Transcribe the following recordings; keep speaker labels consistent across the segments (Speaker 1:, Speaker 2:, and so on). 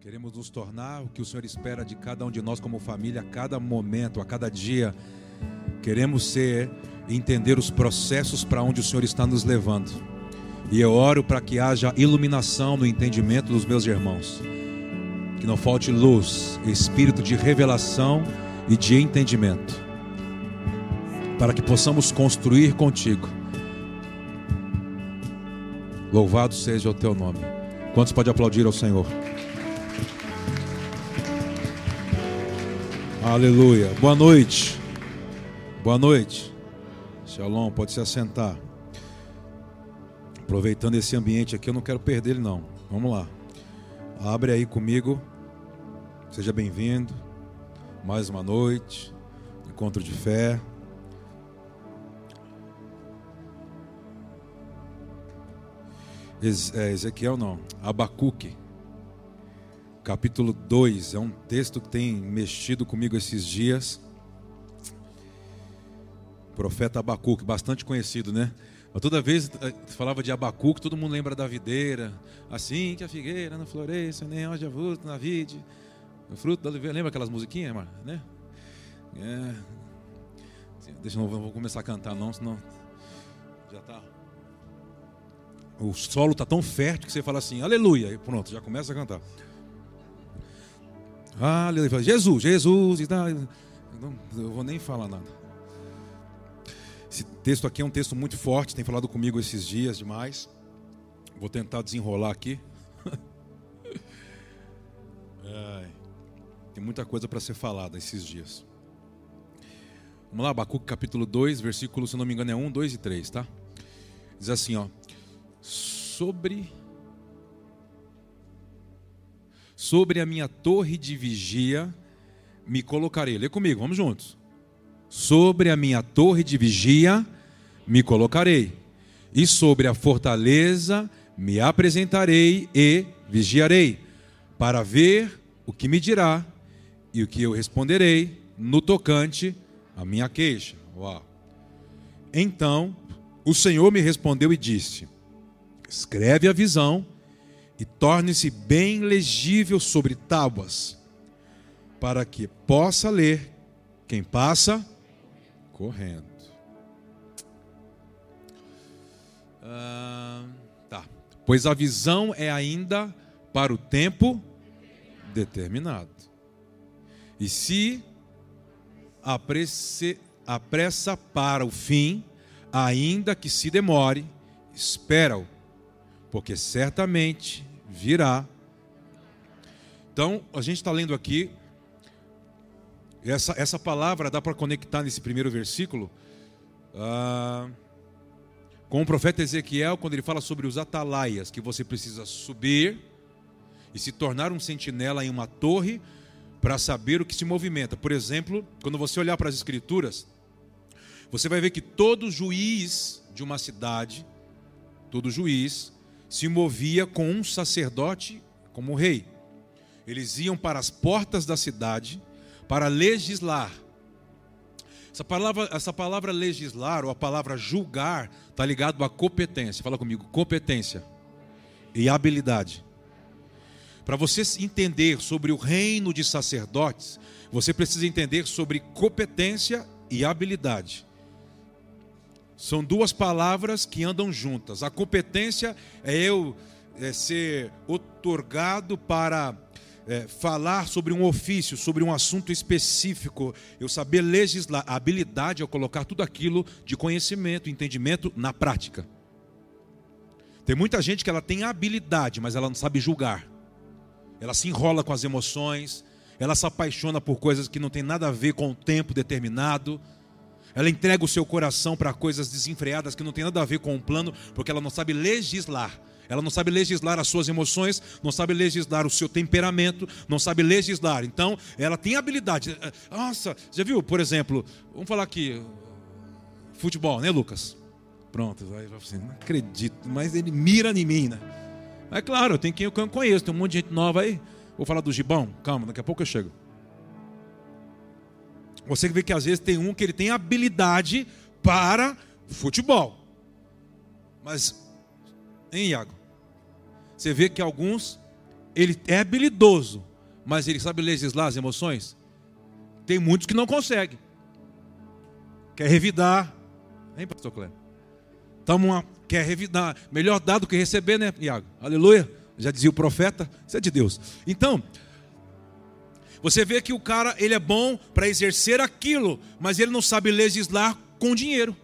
Speaker 1: Queremos nos tornar o que o Senhor espera de cada um de nós como família, a cada momento, a cada dia. Queremos ser entender os processos para onde o Senhor está nos levando. E eu oro para que haja iluminação no entendimento dos meus irmãos. Que não falte luz, espírito de revelação e de entendimento. Para que possamos construir contigo. Louvado seja o teu nome. Quantos pode aplaudir ao Senhor? Aleluia. Boa noite. Boa noite. Shalom, pode se assentar. Aproveitando esse ambiente aqui, eu não quero perder ele não. Vamos lá. Abre aí comigo. Seja bem-vindo. Mais uma noite. Encontro de fé. É, Ezequiel não, Abacuque, capítulo 2, é um texto que tem mexido comigo esses dias. Profeta Abacuque, bastante conhecido, né? Mas toda vez que eh, falava de Abacuque, todo mundo lembra da videira. Assim que a figueira não floresce, nem onde avulto na vide, o fruto da oliveira. Lembra aquelas musiquinhas, né? É. Deixa eu não vou começar a cantar não, senão já tá o solo está tão fértil que você fala assim, aleluia, e pronto, já começa a cantar. Aleluia, Jesus, Jesus, eu vou nem falar nada. Esse texto aqui é um texto muito forte, tem falado comigo esses dias demais. Vou tentar desenrolar aqui. tem muita coisa para ser falada esses dias. Vamos lá, Abacuque capítulo 2, versículo, se não me engano, é 1, 2 e 3, tá? Diz assim, ó sobre sobre a minha torre de vigia me colocarei. Lê comigo, vamos juntos. Sobre a minha torre de vigia me colocarei, e sobre a fortaleza me apresentarei e vigiarei, para ver o que me dirá e o que eu responderei no tocante à minha queixa. Uau. Então o Senhor me respondeu e disse: Escreve a visão e torne-se bem legível sobre tábuas, para que possa ler quem passa correndo. Ah, tá. Pois a visão é ainda para o tempo determinado. E se apressa para o fim, ainda que se demore, espera-o porque certamente virá. Então, a gente está lendo aqui, essa, essa palavra dá para conectar nesse primeiro versículo ah, com o profeta Ezequiel, quando ele fala sobre os atalaias, que você precisa subir e se tornar um sentinela em uma torre para saber o que se movimenta. Por exemplo, quando você olhar para as escrituras, você vai ver que todo juiz de uma cidade, todo juiz, se movia com um sacerdote como rei. Eles iam para as portas da cidade para legislar. Essa palavra, essa palavra legislar ou a palavra julgar está ligado à competência. Fala comigo, competência e habilidade. Para você entender sobre o reino de sacerdotes, você precisa entender sobre competência e habilidade. São duas palavras que andam juntas. A competência é eu é, ser otorgado para é, falar sobre um ofício, sobre um assunto específico, eu saber legislar. A habilidade é colocar tudo aquilo de conhecimento, entendimento na prática. Tem muita gente que ela tem habilidade, mas ela não sabe julgar. Ela se enrola com as emoções, ela se apaixona por coisas que não tem nada a ver com o tempo determinado. Ela entrega o seu coração para coisas desenfreadas que não tem nada a ver com o plano, porque ela não sabe legislar. Ela não sabe legislar as suas emoções, não sabe legislar o seu temperamento, não sabe legislar. Então, ela tem habilidade. Eh, nossa, já viu, por exemplo, vamos falar aqui, futebol, né, Lucas? Pronto, vai assim, não acredito, mas ele mira em mim, né? É claro, tem quem eu conheço, tem um monte de gente nova aí. Vou falar do Gibão, calma, daqui a pouco eu chego. Você vê que às vezes tem um que ele tem habilidade para futebol. Mas, hein, Iago? Você vê que alguns ele é habilidoso, mas ele sabe legislar as emoções? Tem muitos que não conseguem. Quer revidar. Hein, pastor Cleber? Tamo quer revidar. Melhor dar do que receber, né, Iago? Aleluia. Já dizia o profeta. Isso é de Deus. Então, você vê que o cara, ele é bom para exercer aquilo, mas ele não sabe legislar com dinheiro.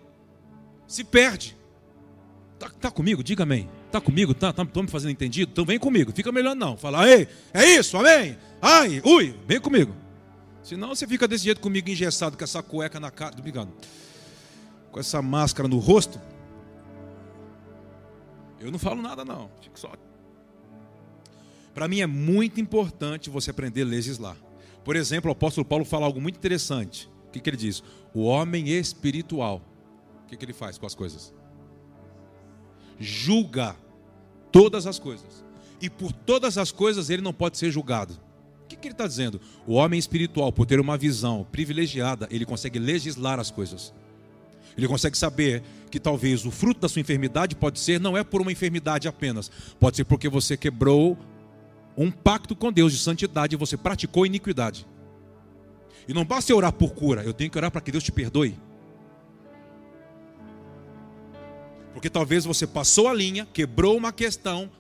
Speaker 1: Se perde. Tá, tá comigo? Diga amém. Tá comigo? Tá, tá, me fazendo entendido? Então vem comigo. Fica melhor não. Fala, ei, é isso, amém. Ai, ui, vem comigo. Senão você fica desse jeito comigo engessado, com essa cueca na cara, obrigado. Com essa máscara no rosto. Eu não falo nada não, fico só. Para mim é muito importante você aprender a legislar. Por exemplo, o apóstolo Paulo fala algo muito interessante. O que, que ele diz? O homem espiritual. O que, que ele faz com as coisas? Julga todas as coisas. E por todas as coisas ele não pode ser julgado. O que, que ele está dizendo? O homem espiritual, por ter uma visão privilegiada, ele consegue legislar as coisas. Ele consegue saber que talvez o fruto da sua enfermidade pode ser, não é por uma enfermidade apenas, pode ser porque você quebrou um pacto com Deus de santidade e você praticou iniquidade. E não basta eu orar por cura, eu tenho que orar para que Deus te perdoe. Porque talvez você passou a linha, quebrou uma questão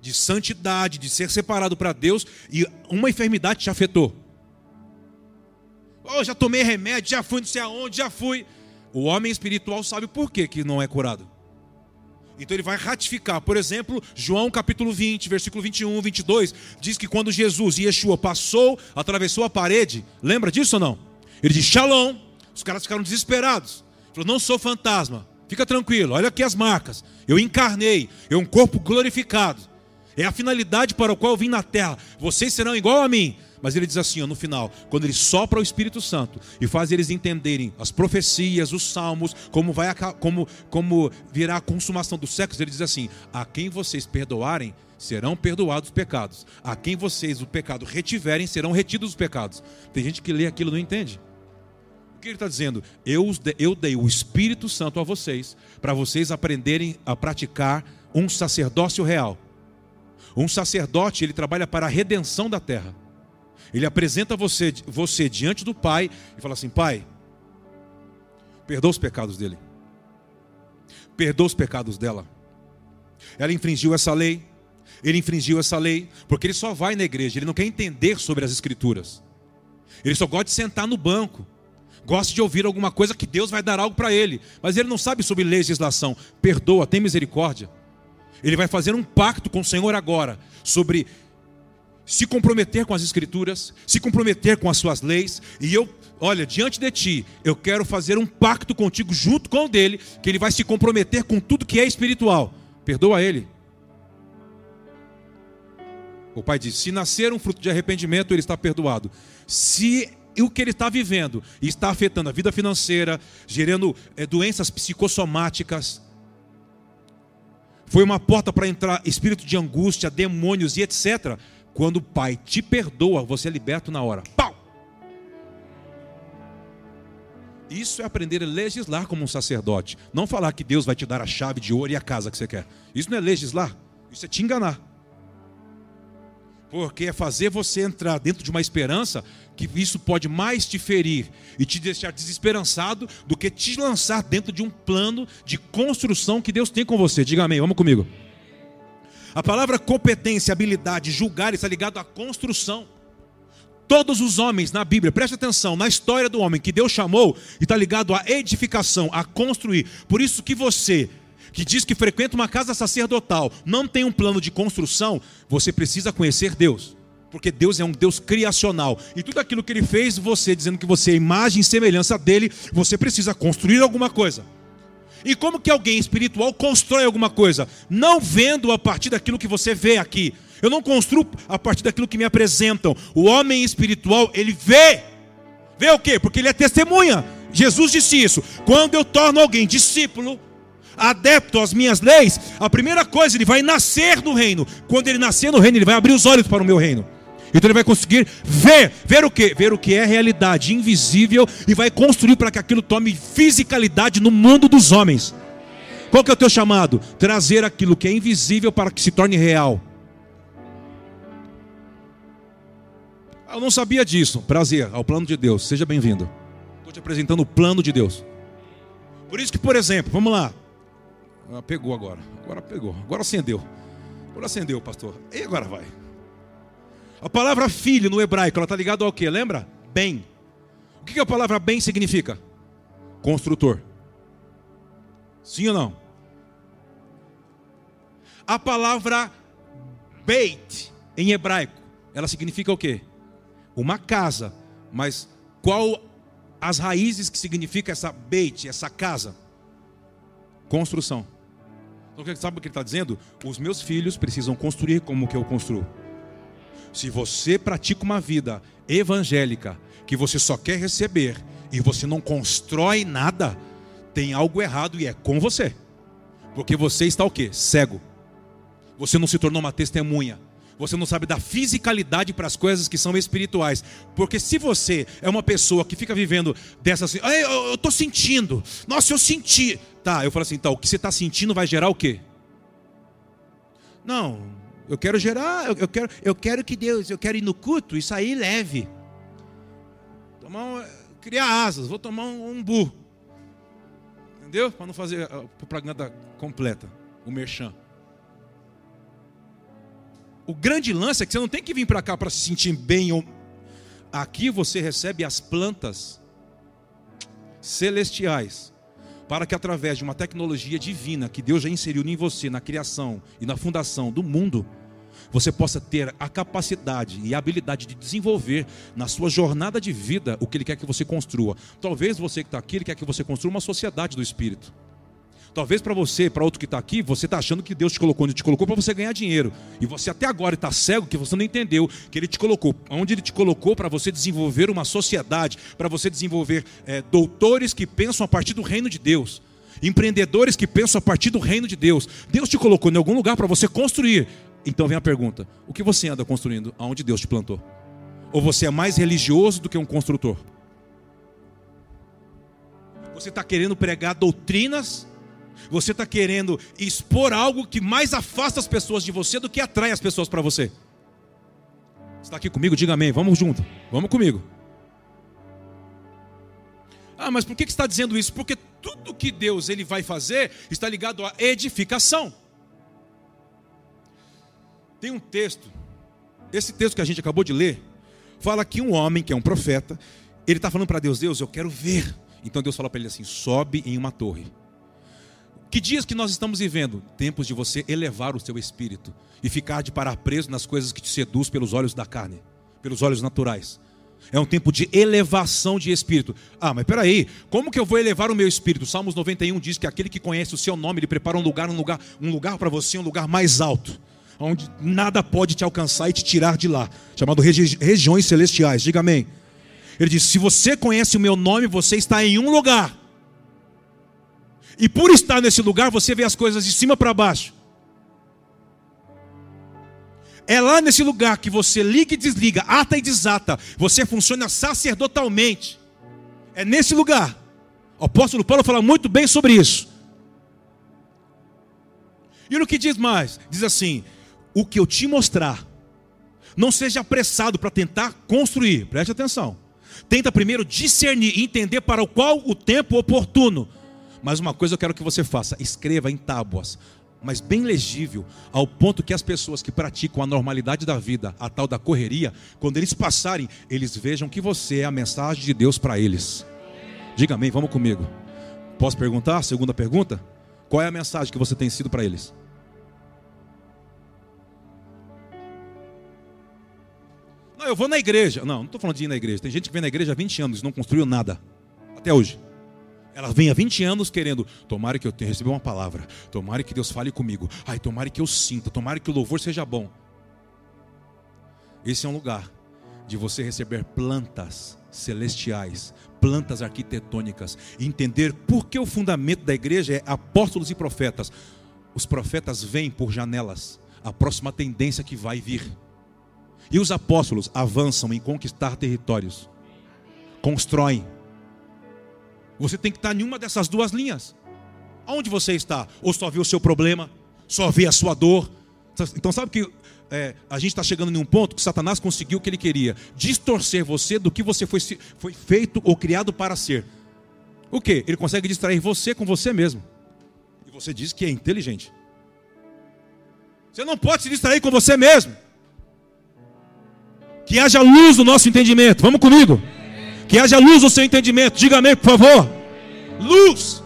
Speaker 1: de santidade, de ser separado para Deus e uma enfermidade te afetou. Oh, já tomei remédio, já fui não sei aonde, já fui. O homem espiritual sabe por que, que não é curado. Então ele vai ratificar. Por exemplo, João capítulo 20, versículo 21, 22, diz que quando Jesus, Yeshua, passou, atravessou a parede, lembra disso ou não? Ele diz, Shalom. Os caras ficaram desesperados. Falou, não sou fantasma. Fica tranquilo, olha aqui as marcas. Eu encarnei, é um corpo glorificado. É a finalidade para a qual eu vim na terra. Vocês serão igual a mim. Mas ele diz assim, ó, no final, quando ele sopra o Espírito Santo e faz eles entenderem as profecias, os salmos, como vai como como virá a consumação dos séculos, ele diz assim: a quem vocês perdoarem, serão perdoados os pecados. A quem vocês o pecado retiverem, serão retidos os pecados. Tem gente que lê aquilo e não entende. O que ele está dizendo? Eu, eu dei o Espírito Santo a vocês, para vocês aprenderem a praticar um sacerdócio real. Um sacerdote, ele trabalha para a redenção da terra. Ele apresenta você, você diante do Pai e fala assim: Pai, perdoa os pecados dele, perdoa os pecados dela. Ela infringiu essa lei, ele infringiu essa lei, porque ele só vai na igreja, ele não quer entender sobre as Escrituras, ele só gosta de sentar no banco, gosta de ouvir alguma coisa que Deus vai dar algo para ele, mas ele não sabe sobre legislação. Perdoa, tem misericórdia. Ele vai fazer um pacto com o Senhor agora sobre se comprometer com as escrituras, se comprometer com as suas leis, e eu, olha, diante de ti, eu quero fazer um pacto contigo junto com o dele, que ele vai se comprometer com tudo que é espiritual. Perdoa ele. O pai diz: se nascer um fruto de arrependimento, ele está perdoado. Se o que ele está vivendo está afetando a vida financeira, gerando é, doenças psicossomáticas, foi uma porta para entrar espírito de angústia, demônios e etc. Quando o Pai te perdoa, você é liberto na hora. Pau! Isso é aprender a legislar como um sacerdote. Não falar que Deus vai te dar a chave de ouro e a casa que você quer. Isso não é legislar. Isso é te enganar. Porque é fazer você entrar dentro de uma esperança que isso pode mais te ferir e te deixar desesperançado do que te lançar dentro de um plano de construção que Deus tem com você. Diga amém, vamos comigo. A palavra competência, habilidade, julgar está ligado à construção. Todos os homens na Bíblia, preste atenção, na história do homem que Deus chamou, está ligado à edificação, a construir. Por isso que você, que diz que frequenta uma casa sacerdotal, não tem um plano de construção, você precisa conhecer Deus. Porque Deus é um Deus criacional. E tudo aquilo que Ele fez, você dizendo que você é imagem e semelhança dele, você precisa construir alguma coisa. E como que alguém espiritual constrói alguma coisa? Não vendo a partir daquilo que você vê aqui. Eu não construo a partir daquilo que me apresentam. O homem espiritual, ele vê. Vê o quê? Porque ele é testemunha. Jesus disse isso. Quando eu torno alguém discípulo, adepto às minhas leis, a primeira coisa, ele vai nascer no reino. Quando ele nascer no reino, ele vai abrir os olhos para o meu reino. Então ele vai conseguir ver, ver o que? Ver o que é realidade invisível e vai construir para que aquilo tome fisicalidade no mundo dos homens. Qual que é o teu chamado? Trazer aquilo que é invisível para que se torne real. Eu não sabia disso. Prazer, ao plano de Deus. Seja bem-vindo. Estou te apresentando o plano de Deus. Por isso que, por exemplo, vamos lá. Ah, pegou agora. Agora pegou. Agora acendeu. Agora acendeu, pastor. E agora vai. A palavra filho no hebraico, ela está ligada ao que? Lembra? Bem. O que a palavra bem significa? Construtor. Sim ou não? A palavra beit em hebraico, ela significa o quê? Uma casa. Mas qual as raízes que significa essa beit, essa casa? Construção. Então, sabe o que ele está dizendo? Os meus filhos precisam construir como que eu construo. Se você pratica uma vida evangélica, que você só quer receber e você não constrói nada, tem algo errado e é com você. Porque você está o quê? Cego. Você não se tornou uma testemunha. Você não sabe da fisicalidade para as coisas que são espirituais. Porque se você é uma pessoa que fica vivendo dessas assim, eu estou sentindo, nossa, eu senti. Tá, eu falo assim, então, o que você está sentindo vai gerar o quê? Não, eu quero gerar, eu, eu, quero, eu quero que Deus, eu quero ir no culto e sair leve. Tomar um, criar asas, vou tomar um, um bu. Entendeu? Para não fazer a propaganda completa, o merchan. O grande lance é que você não tem que vir para cá para se sentir bem. Aqui você recebe as plantas celestiais para que através de uma tecnologia divina que Deus já inseriu em você na criação e na fundação do mundo, você possa ter a capacidade e a habilidade de desenvolver na sua jornada de vida o que Ele quer que você construa. Talvez você que está aqui, Ele quer que você construa uma sociedade do Espírito. Talvez para você, para outro que está aqui, você está achando que Deus te colocou onde te colocou para você ganhar dinheiro. E você até agora está cego que você não entendeu que Ele te colocou. Onde Ele te colocou para você desenvolver uma sociedade, para você desenvolver é, doutores que pensam a partir do reino de Deus. Empreendedores que pensam a partir do reino de Deus. Deus te colocou em algum lugar para você construir. Então vem a pergunta: o que você anda construindo aonde Deus te plantou? Ou você é mais religioso do que um construtor? Você está querendo pregar doutrinas você está querendo expor algo que mais afasta as pessoas de você do que atrai as pessoas para você. Está aqui comigo? Diga amém. Vamos junto. Vamos comigo. Ah, mas por que está dizendo isso? Porque tudo que Deus ele vai fazer está ligado à edificação. Tem um texto, esse texto que a gente acabou de ler, fala que um homem, que é um profeta, ele está falando para Deus: Deus, eu quero ver. Então Deus fala para ele assim: sobe em uma torre. Que dias que nós estamos vivendo? Tempos de você elevar o seu espírito e ficar de parar preso nas coisas que te seduz pelos olhos da carne, pelos olhos naturais. É um tempo de elevação de espírito. Ah, mas peraí, como que eu vou elevar o meu espírito? Salmos 91 diz que aquele que conhece o seu nome, ele prepara um lugar, um lugar, um lugar para você, um lugar mais alto, onde nada pode te alcançar e te tirar de lá, chamado regi regiões celestiais. Diga amém. Ele diz: se você conhece o meu nome, você está em um lugar e por estar nesse lugar, você vê as coisas de cima para baixo. É lá nesse lugar que você liga e desliga, ata e desata. Você funciona sacerdotalmente. É nesse lugar. O apóstolo Paulo fala muito bem sobre isso. E no que diz mais? Diz assim: o que eu te mostrar, não seja apressado para tentar construir. Preste atenção. Tenta primeiro discernir e entender para o qual o tempo oportuno. Mas uma coisa eu quero que você faça: escreva em tábuas, mas bem legível, ao ponto que as pessoas que praticam a normalidade da vida, a tal da correria, quando eles passarem, eles vejam que você é a mensagem de Deus para eles. Diga amém, vamos comigo. Posso perguntar? Segunda pergunta: qual é a mensagem que você tem sido para eles? Não, eu vou na igreja. Não, não estou falando de ir na igreja. Tem gente que vem na igreja há 20 anos não construiu nada. Até hoje. Ela vem há 20 anos querendo, tomara que eu tenha recebido uma palavra, tomara que Deus fale comigo, ai, tomara que eu sinta, tomara que o louvor seja bom. Esse é um lugar de você receber plantas celestiais, plantas arquitetônicas, e entender por que o fundamento da igreja é apóstolos e profetas. Os profetas vêm por janelas, a próxima tendência que vai vir. E os apóstolos avançam em conquistar territórios, constroem, você tem que estar em uma dessas duas linhas. Onde você está? Ou só vê o seu problema, só vê a sua dor, Então sabe que é, a gente está chegando em um ponto que Satanás conseguiu o que ele queria: distorcer você do que você foi, foi feito ou criado para ser. O que? Ele consegue distrair você com você mesmo. E você diz que é inteligente. Você não pode se distrair com você mesmo. Que haja luz no nosso entendimento. Vamos comigo. Que haja luz no seu entendimento. Diga amém, por favor. Luz.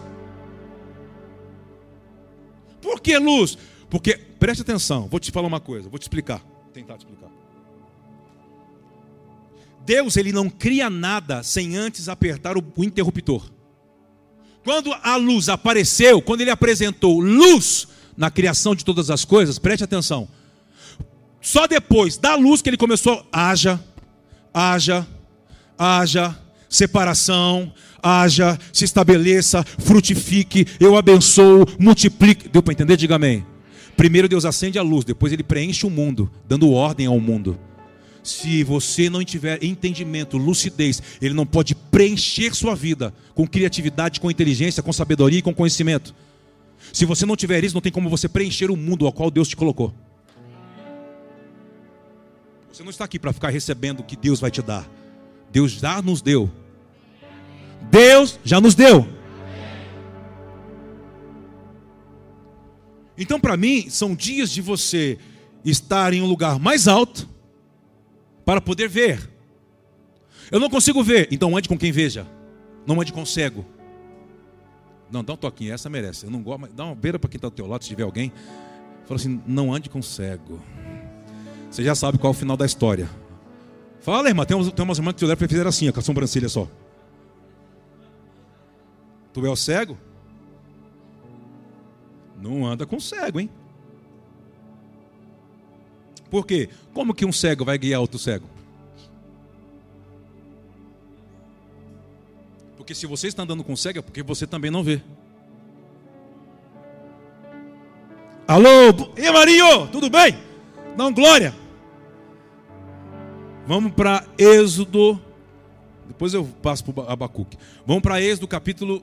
Speaker 1: Por que luz? Porque, preste atenção, vou te falar uma coisa, vou te explicar. Vou tentar te explicar. Deus, ele não cria nada sem antes apertar o, o interruptor. Quando a luz apareceu, quando ele apresentou luz na criação de todas as coisas, preste atenção. Só depois da luz que ele começou, haja, haja, haja, separação, haja, se estabeleça, frutifique, eu abençoo, multiplique. Deu para entender? Diga amém. Primeiro Deus acende a luz, depois ele preenche o mundo, dando ordem ao mundo. Se você não tiver entendimento, lucidez, ele não pode preencher sua vida com criatividade, com inteligência, com sabedoria e com conhecimento. Se você não tiver isso, não tem como você preencher o mundo ao qual Deus te colocou. Você não está aqui para ficar recebendo o que Deus vai te dar. Deus já nos deu. Deus já nos deu. Então, para mim, são dias de você estar em um lugar mais alto para poder ver. Eu não consigo ver, então ande com quem veja. Não ande com cego. Não, dá um toquinho, essa merece. Eu não gosto, mas dá uma beira para quem está do teu lado, se tiver alguém. Fala assim, não ande com cego. Você já sabe qual é o final da história. Fala, irmã, tem, tem umas irmãs que olharam para fizeram assim, com a sobrancelha só. Tu é o cego? Não anda com cego, hein? Por quê? Como que um cego vai guiar outro cego? Porque se você está andando com cego é porque você também não vê. Alô, e Marinho, tudo bem? Não, glória. Vamos para Êxodo. Depois eu passo para Abacuque. Vamos para Êxodo capítulo.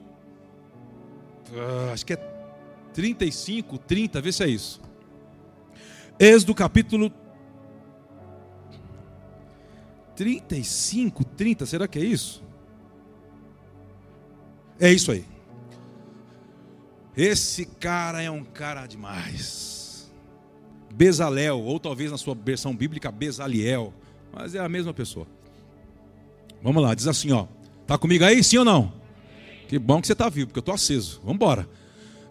Speaker 1: Uh, acho que é 35, 30, vê se é isso. Êxodo capítulo 35, 30, será que é isso? É isso aí. Esse cara é um cara demais. Bezalel, ou talvez na sua versão bíblica Bezaliel, mas é a mesma pessoa. Vamos lá, diz assim, ó. Tá comigo aí, sim ou não? Que bom que você está vivo, porque eu estou aceso. Vamos embora.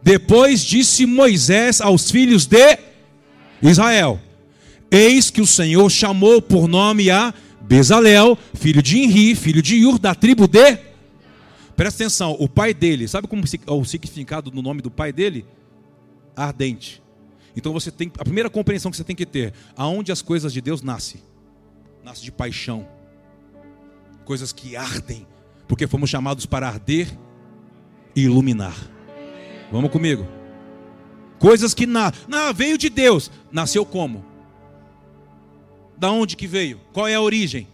Speaker 1: Depois disse Moisés aos filhos de Israel: Eis que o Senhor chamou por nome a Bezalel, filho de Inri, filho de Ur, da tribo de. Presta atenção, o pai dele, sabe como o significado do nome do pai dele? Ardente. Então você tem, a primeira compreensão que você tem que ter, aonde as coisas de Deus nascem? Nasce de paixão. Coisas que ardem, porque fomos chamados para arder e iluminar. Vamos comigo. Coisas que na, na veio de Deus, nasceu como? Da onde que veio? Qual é a origem?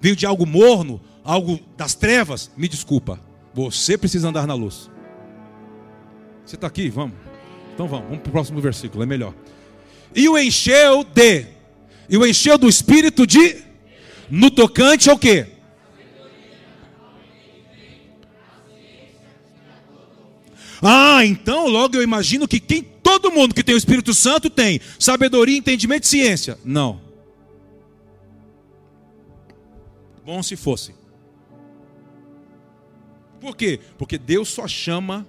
Speaker 1: Veio de algo morno, algo das trevas? Me desculpa. Você precisa andar na luz. Você está aqui? Vamos. Então vamos, vamos para o próximo versículo, é melhor. E o encheu de. E o encheu do espírito de. No tocante ao quê? Ah, então logo eu imagino que quem todo mundo que tem o Espírito Santo tem sabedoria, entendimento e ciência. Não. Bom se fosse. Por quê? Porque Deus só chama,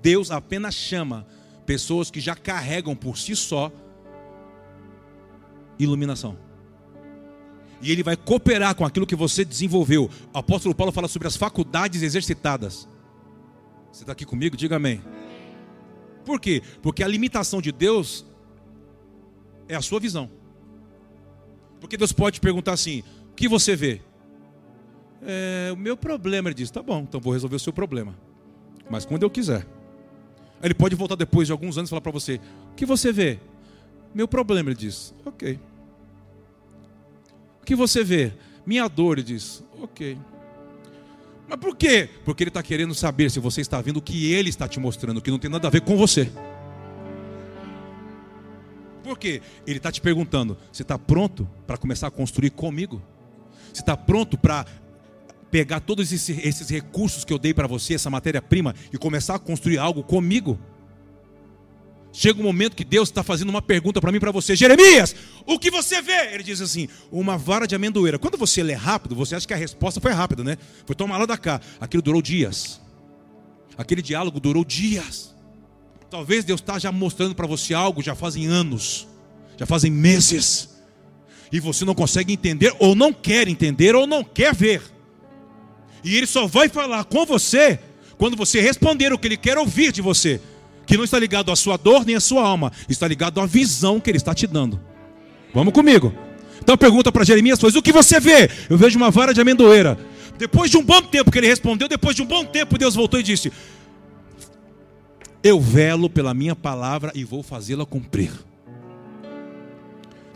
Speaker 1: Deus apenas chama pessoas que já carregam por si só iluminação. E ele vai cooperar com aquilo que você desenvolveu. O apóstolo Paulo fala sobre as faculdades exercitadas. Você está aqui comigo? Diga amém. Por quê? Porque a limitação de Deus é a sua visão. Porque Deus pode perguntar assim: o que você vê? É, o meu problema, ele diz: tá bom, então vou resolver o seu problema. Mas quando eu quiser. Ele pode voltar depois de alguns anos e falar para você: o que você vê? Meu problema, ele diz: ok. O que você vê? Minha dor, ele diz: ok. Mas por quê? Porque ele está querendo saber se você está vendo o que ele está te mostrando, que não tem nada a ver com você. Por quê? Ele está te perguntando: você está pronto para começar a construir comigo? Você está pronto para pegar todos esses, esses, recursos que eu dei para você, essa matéria-prima, e começar a construir algo comigo? Chega um momento que Deus está fazendo uma pergunta para mim para você, Jeremias, o que você vê? Ele diz assim: uma vara de amendoeira. Quando você lê rápido, você acha que a resposta foi rápida, né? Foi tomar lá da cá. Aquilo durou dias. Aquele diálogo durou dias. Talvez Deus está já mostrando para você algo já fazem anos, já fazem meses, e você não consegue entender, ou não quer entender, ou não quer ver. E Ele só vai falar com você quando você responder o que Ele quer ouvir de você que não está ligado à sua dor nem à sua alma, está ligado à visão que ele está te dando. Vamos comigo. Então pergunta para Jeremias, pois o que você vê? Eu vejo uma vara de amendoeira. Depois de um bom tempo que ele respondeu, depois de um bom tempo Deus voltou e disse: Eu velo pela minha palavra e vou fazê-la cumprir.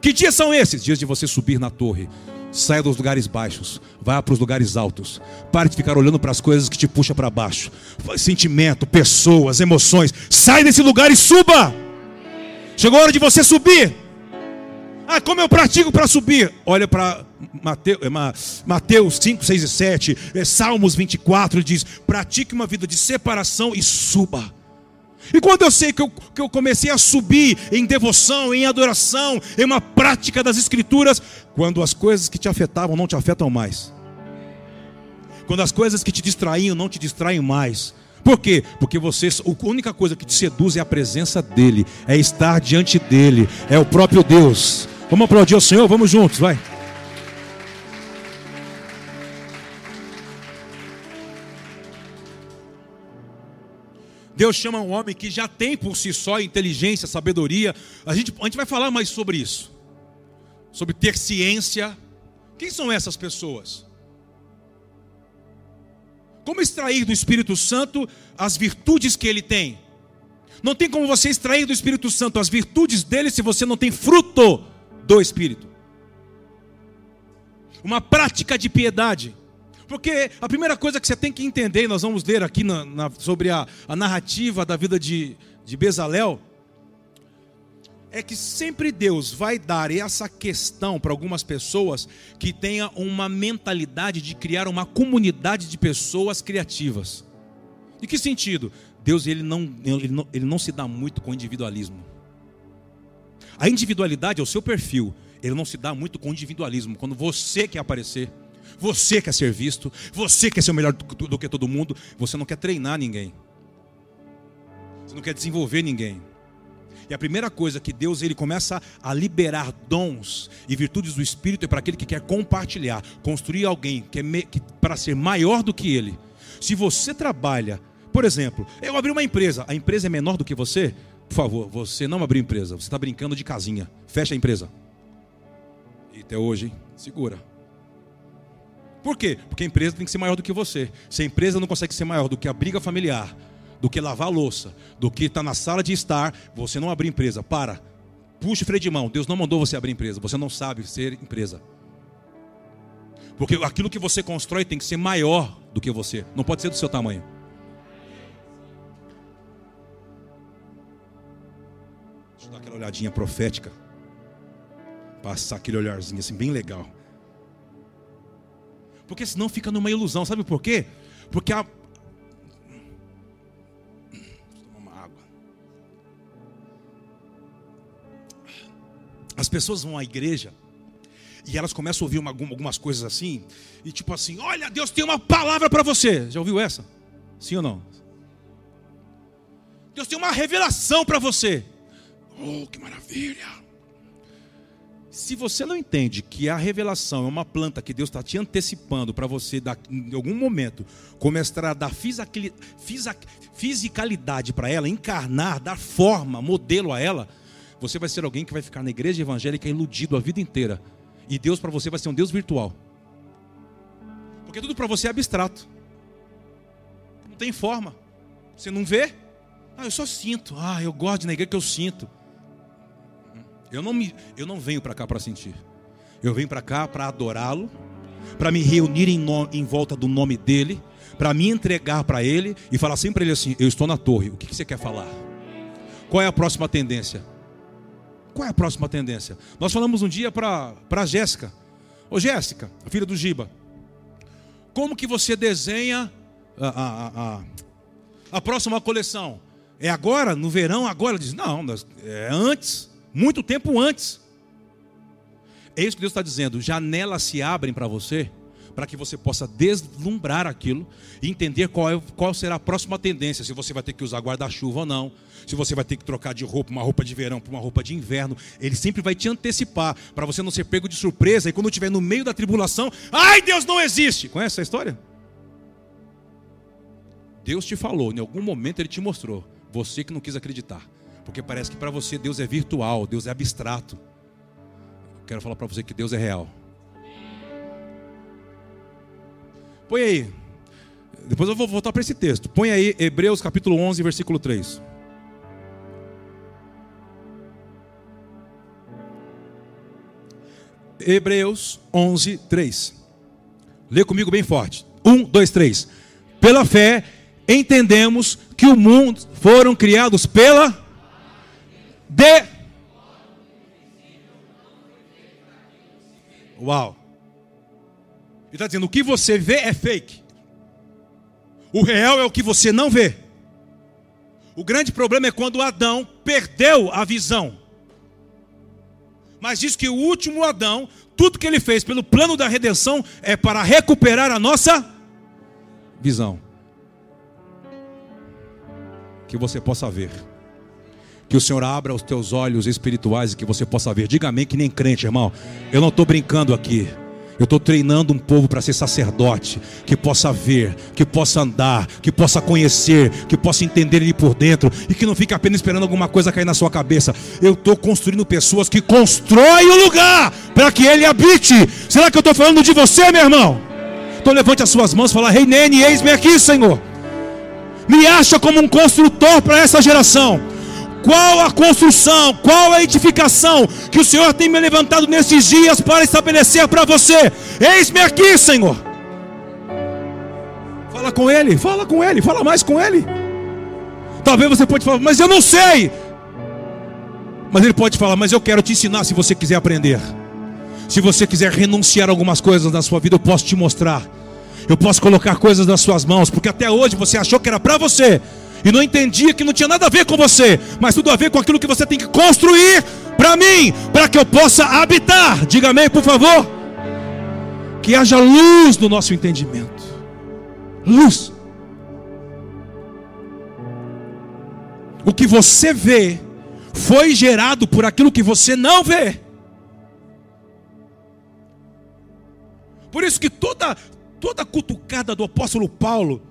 Speaker 1: Que dias são esses? Dias de você subir na torre, Saia dos lugares baixos, vá para os lugares altos. Pare de ficar olhando para as coisas que te puxam para baixo. Sentimento, pessoas, emoções. Sai desse lugar e suba. Chegou a hora de você subir. Ah, como eu pratico para subir? Olha para Mateus, é, Mateus 5, 6 e 7, é, Salmos 24 diz: pratique uma vida de separação e suba. E quando eu sei que eu, que eu comecei a subir em devoção, em adoração, em uma prática das Escrituras, quando as coisas que te afetavam não te afetam mais, quando as coisas que te distraíam não te distraem mais, por quê? Porque você, a única coisa que te seduz é a presença dEle, é estar diante dEle, é o próprio Deus. Vamos aplaudir o Senhor? Vamos juntos, vai. Deus chama um homem que já tem por si só inteligência, sabedoria. A gente, a gente vai falar mais sobre isso. Sobre ter ciência. Quem são essas pessoas? Como extrair do Espírito Santo as virtudes que ele tem? Não tem como você extrair do Espírito Santo as virtudes dele se você não tem fruto do Espírito. Uma prática de piedade. Porque a primeira coisa que você tem que entender, nós vamos ler aqui na, na, sobre a, a, narrativa da vida de, de Bezalel, é que sempre Deus vai dar essa questão para algumas pessoas que tenha uma mentalidade de criar uma comunidade de pessoas criativas. Em que sentido? Deus ele não, ele não, ele não se dá muito com individualismo. A individualidade é o seu perfil, ele não se dá muito com individualismo. Quando você quer aparecer, você quer ser visto, você quer ser o melhor do, que todo mundo, você não quer treinar ninguém. Você não quer desenvolver ninguém. E a primeira coisa que Deus ele começa a liberar dons e virtudes do Espírito é para aquele que quer compartilhar, construir alguém que é que, para ser maior do que ele. Se você trabalha, por exemplo, eu abri uma empresa, a empresa é menor do que você, por favor, você não abriu empresa, você está brincando de casinha. Fecha a empresa. E até hoje, hein? segura. Por quê? Porque a empresa tem que ser maior do que você. Se a empresa não consegue ser maior do que a briga familiar, do que lavar a louça, do que estar tá na sala de estar, você não abrir empresa. Para. Puxe o freio de mão. Deus não mandou você abrir empresa. Você não sabe ser empresa. Porque aquilo que você constrói tem que ser maior do que você. Não pode ser do seu tamanho. Deixa eu dar aquela olhadinha profética. Passar aquele olharzinho assim, bem legal. Porque senão fica numa ilusão. Sabe por quê? Porque a. Uma água. As pessoas vão à igreja e elas começam a ouvir uma, algumas coisas assim, e tipo assim: Olha, Deus tem uma palavra para você. Já ouviu essa? Sim ou não? Deus tem uma revelação para você. Oh, que maravilha! Se você não entende que a revelação é uma planta que Deus está te antecipando para você, em algum momento, começar a dar fisicalidade para ela, encarnar, dar forma, modelo a ela, você vai ser alguém que vai ficar na igreja evangélica iludido a vida inteira. E Deus para você vai ser um Deus virtual. Porque tudo para você é abstrato. Não tem forma. Você não vê? Ah, eu só sinto. Ah, eu gosto de na igreja que eu sinto. Eu não, me, eu não venho para cá para sentir. Eu venho para cá para adorá-lo, para me reunir em, no, em, volta do nome dele, para me entregar para ele e falar sempre para ele assim: Eu estou na torre, o que, que você quer falar? Qual é a próxima tendência? Qual é a próxima tendência? Nós falamos um dia para a Jéssica. Ô Jéssica, filha do Giba, como que você desenha a, a, a, a próxima coleção? É agora, no verão, agora? Diz, não, é antes, muito tempo antes. É isso que Deus está dizendo. Janelas se abrem para você, para que você possa deslumbrar aquilo e entender qual, é, qual será a próxima tendência. Se você vai ter que usar guarda-chuva ou não. Se você vai ter que trocar de roupa, uma roupa de verão para uma roupa de inverno. Ele sempre vai te antecipar, para você não ser pego de surpresa. E quando estiver no meio da tribulação, ai, Deus não existe. Conhece essa história? Deus te falou, em algum momento ele te mostrou. Você que não quis acreditar. Porque parece que para você Deus é virtual, Deus é abstrato. Quero falar para você que Deus é real. Põe aí. Depois eu vou voltar para esse texto. Põe aí Hebreus capítulo 11, versículo 3. Hebreus 11, 3. Lê comigo bem forte. 1, 2, 3. Pela fé, entendemos que o mundo foram criados pela de Uau. Ele está dizendo: o que você vê é fake. O real é o que você não vê. O grande problema é quando Adão perdeu a visão. Mas diz que o último Adão, tudo que ele fez pelo plano da redenção é para recuperar a nossa visão. Que você possa ver. Que o Senhor abra os teus olhos espirituais e que você possa ver. Diga amém que nem crente, irmão. Eu não estou brincando aqui. Eu estou treinando um povo para ser sacerdote, que possa ver, que possa andar, que possa conhecer, que possa entender ele por dentro e que não fique apenas esperando alguma coisa cair na sua cabeça. Eu estou construindo pessoas que constroem o lugar para que ele habite. Será que eu estou falando de você, meu irmão? Então levante as suas mãos e fala: Rei Nene, eis-me aqui, Senhor. Me acha como um construtor para essa geração qual a construção, qual a edificação que o Senhor tem me levantado nesses dias para estabelecer para você? Eis-me aqui, Senhor. Fala com Ele, fala com Ele, fala mais com Ele. Talvez você pode falar, mas eu não sei. Mas Ele pode falar, mas eu quero te ensinar se você quiser aprender. Se você quiser renunciar a algumas coisas na sua vida, eu posso te mostrar. Eu posso colocar coisas nas suas mãos, porque até hoje você achou que era para você, e não entendia que não tinha nada a ver com você, mas tudo a ver com aquilo que você tem que construir para mim, para que eu possa habitar. Diga amém, por favor. Que haja luz no nosso entendimento. Luz. O que você vê foi gerado por aquilo que você não vê. Por isso que toda toda cutucada do apóstolo Paulo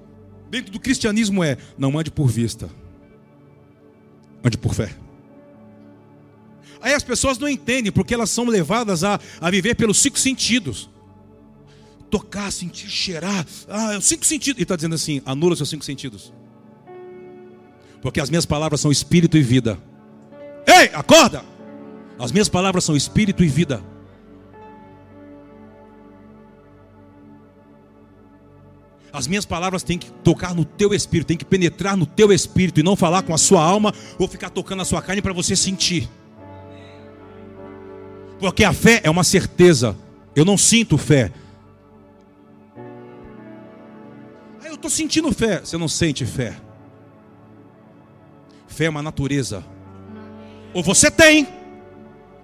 Speaker 1: dentro do cristianismo é: não ande por vista, ande por fé. Aí as pessoas não entendem, porque elas são levadas a, a viver pelos cinco sentidos. Tocar, sentir, cheirar. Ah, é cinco sentidos. E está dizendo assim: anula os seus cinco sentidos. Porque as minhas palavras são espírito e vida. Ei, acorda! As minhas palavras são espírito e vida. As minhas palavras têm que tocar no teu espírito, têm que penetrar no teu espírito e não falar com a sua alma ou ficar tocando a sua carne para você sentir. Porque a fé é uma certeza. Eu não sinto fé. Ah, eu estou sentindo fé. Você não sente fé. Fé é uma natureza. Ou você tem,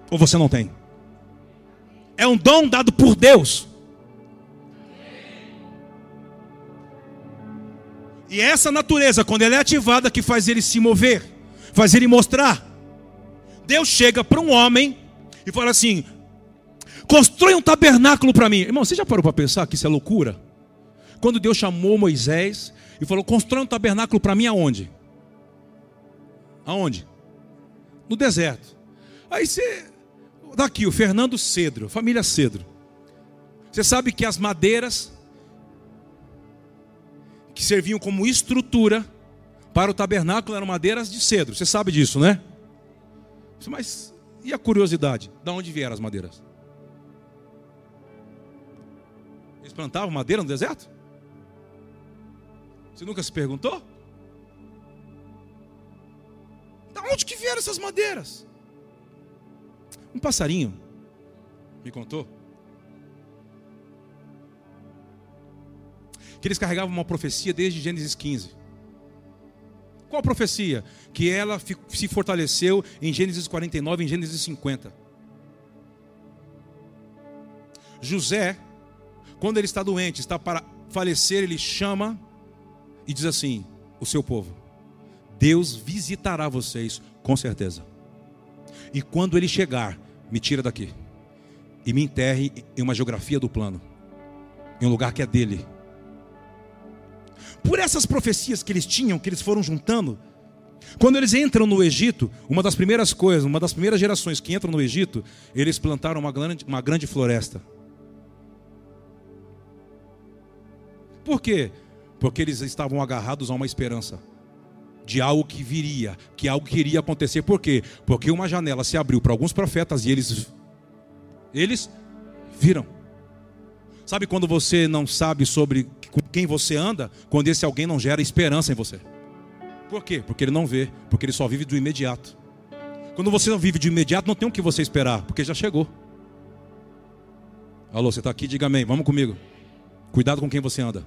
Speaker 1: ou você não tem. É um dom dado por Deus. E é essa natureza, quando ela é ativada, que faz ele se mover, faz ele mostrar. Deus chega para um homem e fala assim: constrói um tabernáculo para mim. Irmão, você já parou para pensar que isso é loucura? Quando Deus chamou Moisés e falou: constrói um tabernáculo para mim aonde? Aonde? No deserto. Aí você. Daqui, o Fernando Cedro, família Cedro. Você sabe que as madeiras que serviam como estrutura para o tabernáculo eram madeiras de cedro. Você sabe disso, né? Mas e a curiosidade? De onde vieram as madeiras? Eles plantavam madeira no deserto? Você nunca se perguntou? De onde que vieram essas madeiras? Um passarinho me contou que eles carregavam uma profecia desde Gênesis 15. Qual profecia? Que ela se fortaleceu em Gênesis 49, em Gênesis 50. José, quando ele está doente, está para falecer, ele chama e diz assim: O seu povo, Deus visitará vocês com certeza. E quando ele chegar, me tira daqui e me enterre em uma geografia do plano, em um lugar que é dele. Por essas profecias que eles tinham, que eles foram juntando, quando eles entram no Egito, uma das primeiras coisas, uma das primeiras gerações que entram no Egito, eles plantaram uma grande, uma grande floresta. Por quê? Porque eles estavam agarrados a uma esperança de algo que viria, que algo que iria acontecer. Por quê? Porque uma janela se abriu para alguns profetas e eles eles viram. Sabe quando você não sabe sobre com quem você anda, quando esse alguém não gera esperança em você? Por quê? Porque ele não vê, porque ele só vive do imediato. Quando você não vive de imediato, não tem o que você esperar, porque já chegou. Alô, você está aqui? Diga amém. Vamos comigo. Cuidado com quem você anda.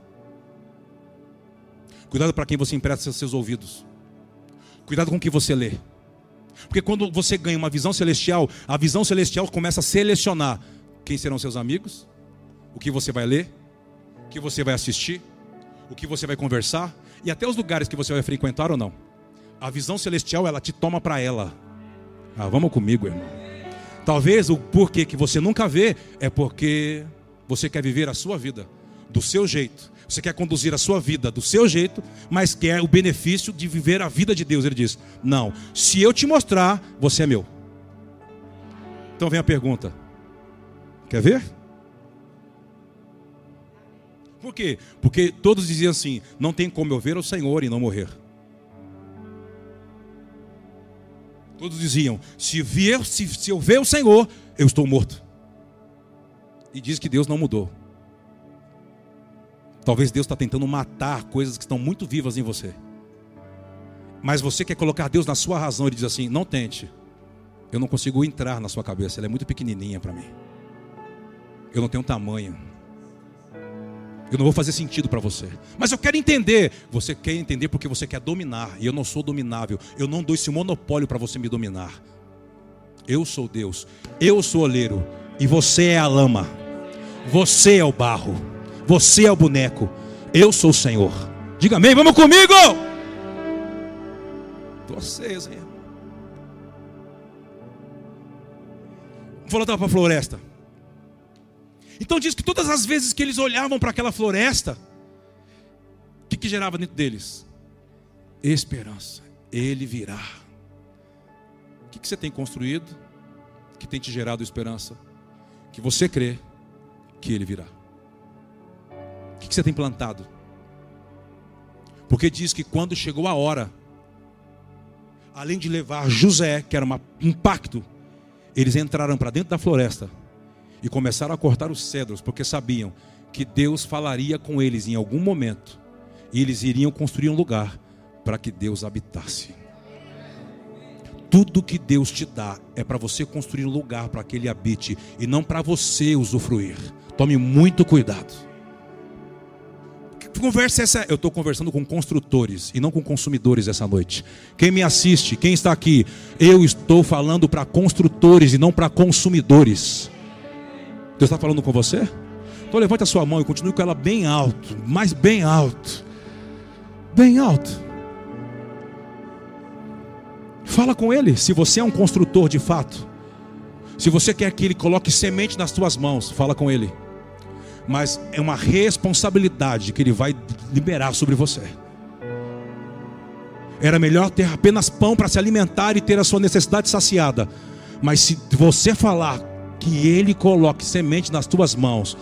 Speaker 1: Cuidado para quem você empresta seus ouvidos. Cuidado com o que você lê. Porque quando você ganha uma visão celestial, a visão celestial começa a selecionar quem serão seus amigos, o que você vai ler, o que você vai assistir, o que você vai conversar e até os lugares que você vai frequentar ou não. A visão celestial, ela te toma para ela. Ah, vamos comigo, irmão. Talvez o porquê que você nunca vê é porque você quer viver a sua vida do seu jeito. Você quer conduzir a sua vida do seu jeito, mas quer o benefício de viver a vida de Deus. Ele diz: Não, se eu te mostrar, você é meu. Então vem a pergunta: Quer ver? Por quê? Porque todos diziam assim: Não tem como eu ver o Senhor e não morrer. Todos diziam: se, ver, se, se eu ver o Senhor, eu estou morto. E diz que Deus não mudou. Talvez Deus está tentando matar coisas que estão muito vivas em você. Mas você quer colocar Deus na sua razão. Ele diz assim: não tente. Eu não consigo entrar na sua cabeça. Ela é muito pequenininha para mim. Eu não tenho tamanho. Eu não vou fazer sentido para você. Mas eu quero entender. Você quer entender porque você quer dominar. E eu não sou dominável. Eu não dou esse monopólio para você me dominar. Eu sou Deus. Eu sou oleiro. E você é a lama. Você é o barro. Você é o boneco. Eu sou o Senhor. Diga amém. Vamos comigo. Vocês, hein? Vou voltar para a floresta. Então diz que todas as vezes que eles olhavam para aquela floresta, o que, que gerava dentro deles? Esperança. Ele virá. O que, que você tem construído que tem te gerado esperança? Que você crê que ele virá. O que você tem plantado? Porque diz que quando chegou a hora, além de levar José, que era uma, um pacto, eles entraram para dentro da floresta e começaram a cortar os cedros, porque sabiam que Deus falaria com eles em algum momento e eles iriam construir um lugar para que Deus habitasse. Tudo que Deus te dá é para você construir um lugar para que Ele habite e não para você usufruir. Tome muito cuidado conversa é essa? Eu estou conversando com construtores e não com consumidores essa noite. Quem me assiste, quem está aqui, eu estou falando para construtores e não para consumidores. Deus está falando com você? Então levante a sua mão e continue com ela bem alto, mas bem alto. Bem alto. Fala com ele, se você é um construtor de fato. Se você quer que ele coloque semente nas suas mãos, fala com ele mas é uma responsabilidade que Ele vai liberar sobre você. Era melhor ter apenas pão para se alimentar e ter a sua necessidade saciada, mas se você falar que Ele coloque semente nas tuas mãos,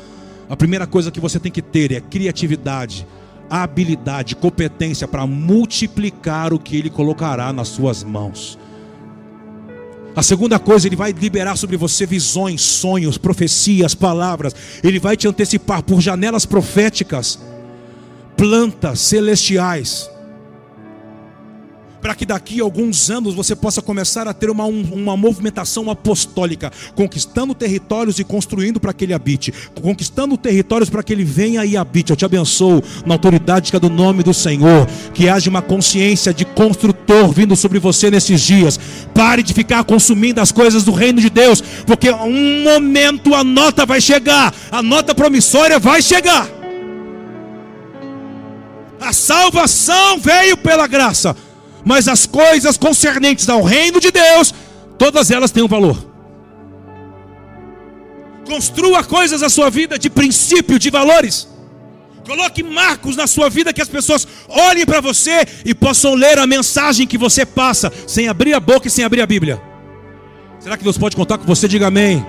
Speaker 1: a primeira coisa que você tem que ter é criatividade, habilidade, competência para multiplicar o que Ele colocará nas suas mãos. A segunda coisa, ele vai liberar sobre você visões, sonhos, profecias, palavras. Ele vai te antecipar por janelas proféticas, plantas celestiais.
Speaker 2: Para que daqui a alguns anos você possa começar a ter uma, uma movimentação apostólica, conquistando territórios e construindo para que ele habite, conquistando territórios para que ele venha e habite. Eu te abençoo na autoridade que é do nome do Senhor, que haja uma consciência de construtor vindo sobre você nesses dias. Pare de ficar consumindo as coisas do reino de Deus, porque um momento a nota vai chegar, a nota promissória vai chegar. A salvação veio pela graça mas as coisas concernentes ao reino de Deus, todas elas têm um valor. Construa coisas na sua vida de princípio, de valores. Coloque marcos na sua vida que as pessoas olhem para você e possam ler a mensagem que você passa, sem abrir a boca e sem abrir a Bíblia. Será que Deus pode contar com você? Diga amém.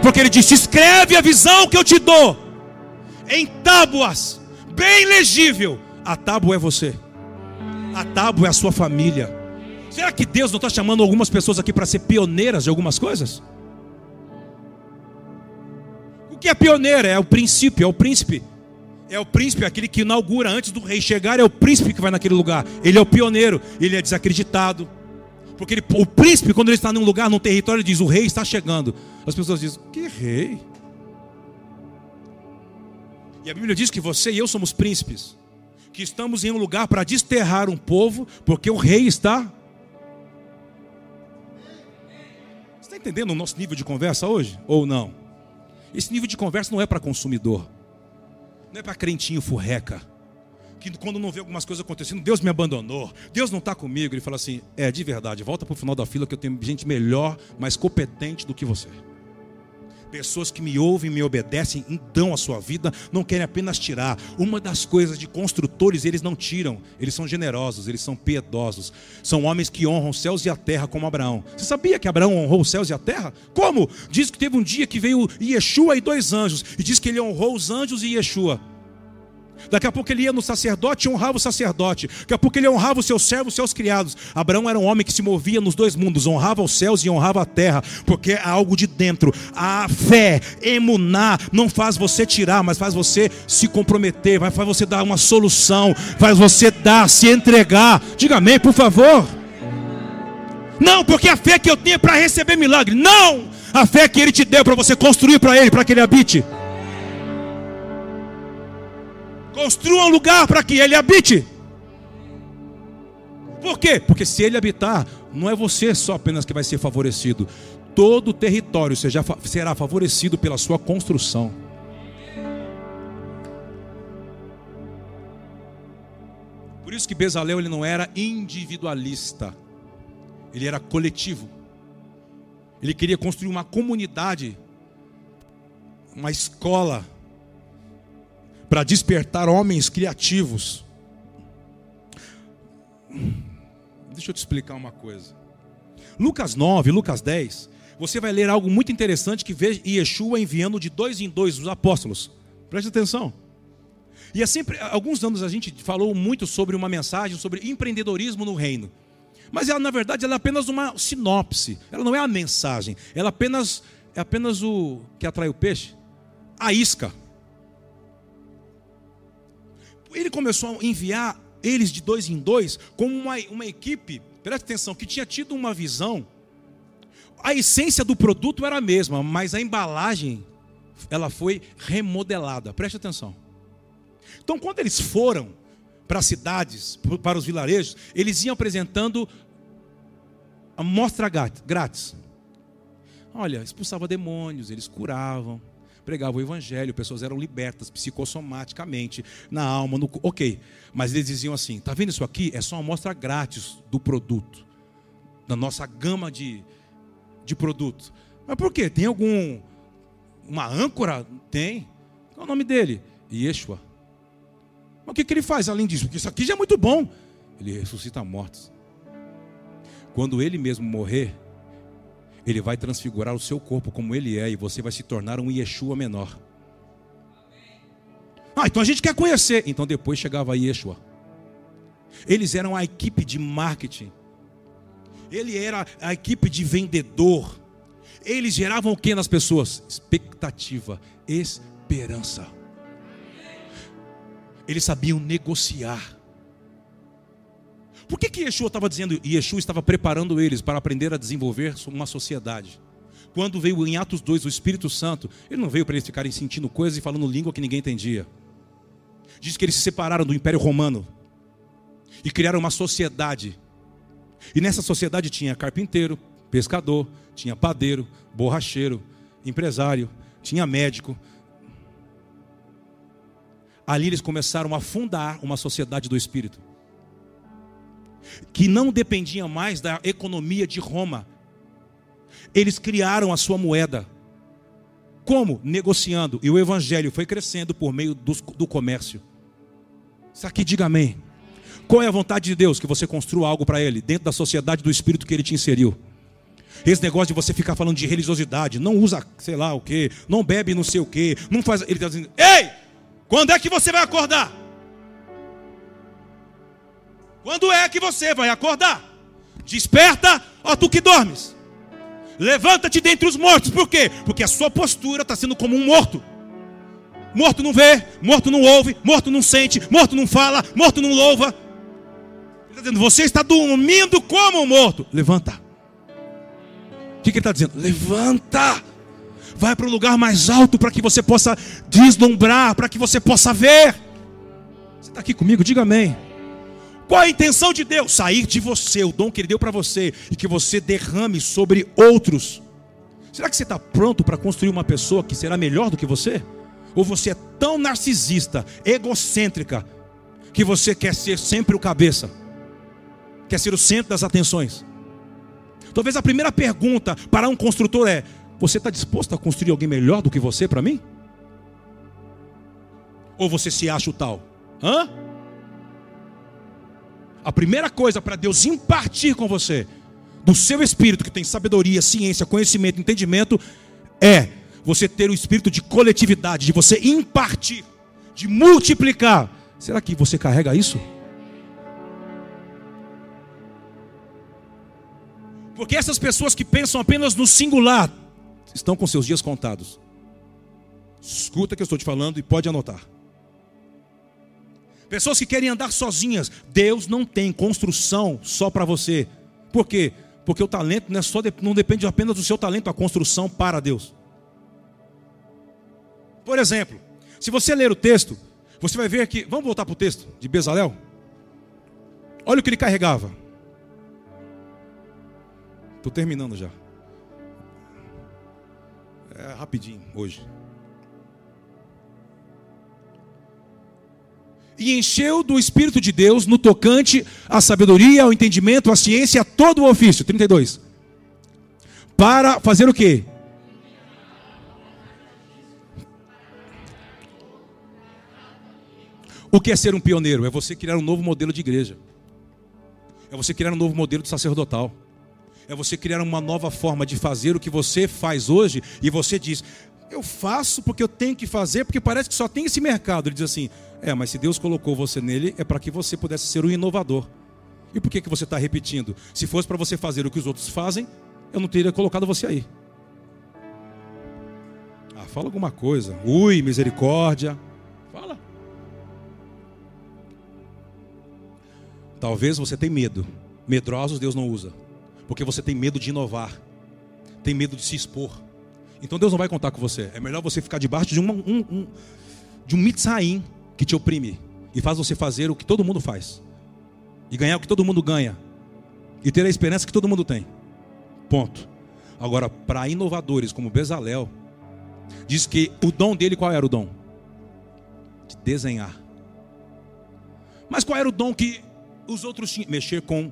Speaker 2: Porque Ele disse: escreve a visão que eu te dou em tábuas, bem legível. A tábua é você. A tábua é a sua família. Será que Deus não está chamando algumas pessoas aqui para ser pioneiras de algumas coisas? O que é pioneira? É o princípio, é o príncipe. É o príncipe, aquele que inaugura antes do rei chegar, é o príncipe que vai naquele lugar. Ele é o pioneiro, ele é desacreditado. Porque ele, o príncipe, quando ele está num lugar, num território, ele diz: O rei está chegando. As pessoas dizem: Que rei? E a Bíblia diz que você e eu somos príncipes que estamos em um lugar para desterrar um povo, porque o rei está. Você está entendendo o nosso nível de conversa hoje? Ou não? Esse nível de conversa não é para consumidor, não é para crentinho furreca, que quando não vê algumas coisas acontecendo, Deus me abandonou, Deus não está comigo. Ele fala assim: é de verdade, volta para o final da fila que eu tenho gente melhor, mais competente do que você. Pessoas que me ouvem, me obedecem, dão a sua vida, não querem apenas tirar. Uma das coisas de construtores, eles não tiram, eles são generosos, eles são piedosos. São homens que honram os céus e a terra, como Abraão. Você sabia que Abraão honrou os céus e a terra? Como? Diz que teve um dia que veio Yeshua e dois anjos, e diz que ele honrou os anjos e Yeshua. Daqui a pouco ele ia no sacerdote e honrava o sacerdote. Daqui a pouco ele honrava os seus servos, os seus criados. Abraão era um homem que se movia nos dois mundos, honrava os céus e honrava a terra, porque é algo de dentro. A fé, emuná, não faz você tirar, mas faz você se comprometer, vai faz você dar uma solução, faz você dar, se entregar. Diga amém, por favor. Não, porque a fé que eu tenho é para receber milagre. Não! A fé que ele te deu para você construir para ele, para que ele habite. Construa um lugar para que ele habite. Por quê? Porque se ele habitar, não é você só apenas que vai ser favorecido. Todo o território seja, será favorecido pela sua construção. Por isso que Bezalel ele não era individualista. Ele era coletivo. Ele queria construir uma comunidade, uma escola para despertar homens criativos. Deixa eu te explicar uma coisa. Lucas 9, Lucas 10, você vai ler algo muito interessante que vê Yeshua enviando de dois em dois os apóstolos. Preste atenção. E é sempre, alguns anos a gente falou muito sobre uma mensagem sobre empreendedorismo no reino. Mas ela, na verdade, ela é apenas uma sinopse. Ela não é a mensagem. Ela apenas é apenas o que atrai o peixe, a isca ele começou a enviar eles de dois em dois como uma, uma equipe, preste atenção, que tinha tido uma visão. A essência do produto era a mesma, mas a embalagem ela foi remodelada. Preste atenção. Então, quando eles foram para as cidades, para os vilarejos, eles iam apresentando a mostra grátis. Olha, expulsava demônios, eles curavam, pregava o evangelho, pessoas eram libertas psicossomaticamente, na alma, no. Ok, mas eles diziam assim: tá vendo isso aqui? É só uma amostra grátis do produto, da nossa gama de, de produto. Mas por quê? Tem algum. Uma âncora? Tem. Qual é o nome dele? Yeshua. Mas o que, que ele faz além disso? Porque isso aqui já é muito bom. Ele ressuscita mortos. Quando ele mesmo morrer, ele vai transfigurar o seu corpo como ele é e você vai se tornar um Yeshua menor. Ah, então a gente quer conhecer. Então depois chegava Yeshua. Eles eram a equipe de marketing. Ele era a equipe de vendedor. Eles geravam o que nas pessoas? Expectativa, esperança. Eles sabiam negociar. Por que, que Yeshua estava dizendo, Yeshua estava preparando eles para aprender a desenvolver uma sociedade? Quando veio em Atos 2 o Espírito Santo, ele não veio para eles ficarem sentindo coisas e falando língua que ninguém entendia. Diz que eles se separaram do Império Romano e criaram uma sociedade. E nessa sociedade tinha carpinteiro, pescador, tinha padeiro, borracheiro, empresário, tinha médico. Ali eles começaram a fundar uma sociedade do espírito que não dependia mais da economia de Roma. Eles criaram a sua moeda. Como? Negociando. E o evangelho foi crescendo por meio do, do comércio. Isso aqui, diga amém. Qual é a vontade de Deus? Que você construa algo para Ele, dentro da sociedade do Espírito que Ele te inseriu. Esse negócio de você ficar falando de religiosidade, não usa sei lá o que, não bebe não sei o que, não faz. Ele está dizendo: Ei, quando é que você vai acordar? Quando é que você vai acordar? Desperta, ó tu que dormes. Levanta-te dentre os mortos, por quê? Porque a sua postura está sendo como um morto. Morto não vê, morto não ouve, morto não sente, morto não fala, morto não louva. Ele está dizendo: Você está dormindo como um morto. Levanta. O que, que ele está dizendo? Levanta. Vai para o lugar mais alto para que você possa deslumbrar, para que você possa ver. Você está aqui comigo? Diga amém. Qual a intenção de Deus? Sair de você, o dom que Ele deu para você, e que você derrame sobre outros. Será que você está pronto para construir uma pessoa que será melhor do que você? Ou você é tão narcisista, egocêntrica, que você quer ser sempre o cabeça, quer ser o centro das atenções? Talvez a primeira pergunta para um construtor é: Você está disposto a construir alguém melhor do que você para mim? Ou você se acha o tal? Hã? A primeira coisa para Deus impartir com você, do seu espírito que tem sabedoria, ciência, conhecimento, entendimento, é você ter o espírito de coletividade, de você impartir, de multiplicar. Será que você carrega isso? Porque essas pessoas que pensam apenas no singular estão com seus dias contados. Escuta o que eu estou te falando e pode anotar. Pessoas que querem andar sozinhas. Deus não tem construção só para você. Por quê? Porque o talento não, é só, não depende apenas do seu talento, a construção para Deus. Por exemplo, se você ler o texto, você vai ver que. Vamos voltar para o texto de Bezalel? Olha o que ele carregava. Estou terminando já. É rapidinho hoje. E encheu do Espírito de Deus no tocante à sabedoria, ao entendimento, à ciência, a todo o ofício. 32. Para fazer o quê? O que é ser um pioneiro? É você criar um novo modelo de igreja. É você criar um novo modelo de sacerdotal. É você criar uma nova forma de fazer o que você faz hoje e você diz: Eu faço porque eu tenho que fazer, porque parece que só tem esse mercado. Ele diz assim: é, mas se Deus colocou você nele, é para que você pudesse ser um inovador. E por que, que você está repetindo? Se fosse para você fazer o que os outros fazem, eu não teria colocado você aí. Ah, fala alguma coisa. Ui, misericórdia. Fala. Talvez você tenha medo. Medrosos Deus não usa. Porque você tem medo de inovar. Tem medo de se expor. Então Deus não vai contar com você. É melhor você ficar debaixo de, uma, um, um, de um mitzaim que te oprime e faz você fazer o que todo mundo faz e ganhar o que todo mundo ganha e ter a esperança que todo mundo tem. Ponto. Agora, para inovadores como Bezalel, diz que o dom dele qual era o dom? De desenhar. Mas qual era o dom que os outros tinham? Mexer com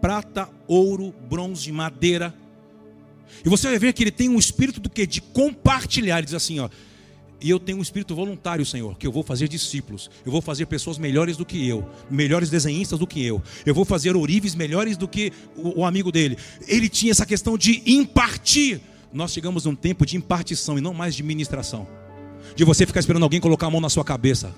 Speaker 2: prata, ouro, bronze, madeira. E você vai ver que ele tem um espírito do que? De compartilhar. Ele diz assim, ó, e eu tenho um espírito voluntário, Senhor, que eu vou fazer discípulos. Eu vou fazer pessoas melhores do que eu, melhores desenhistas do que eu. Eu vou fazer ourives melhores do que o, o amigo dele. Ele tinha essa questão de impartir. Nós chegamos num tempo de impartição e não mais de ministração. De você ficar esperando alguém colocar a mão na sua cabeça.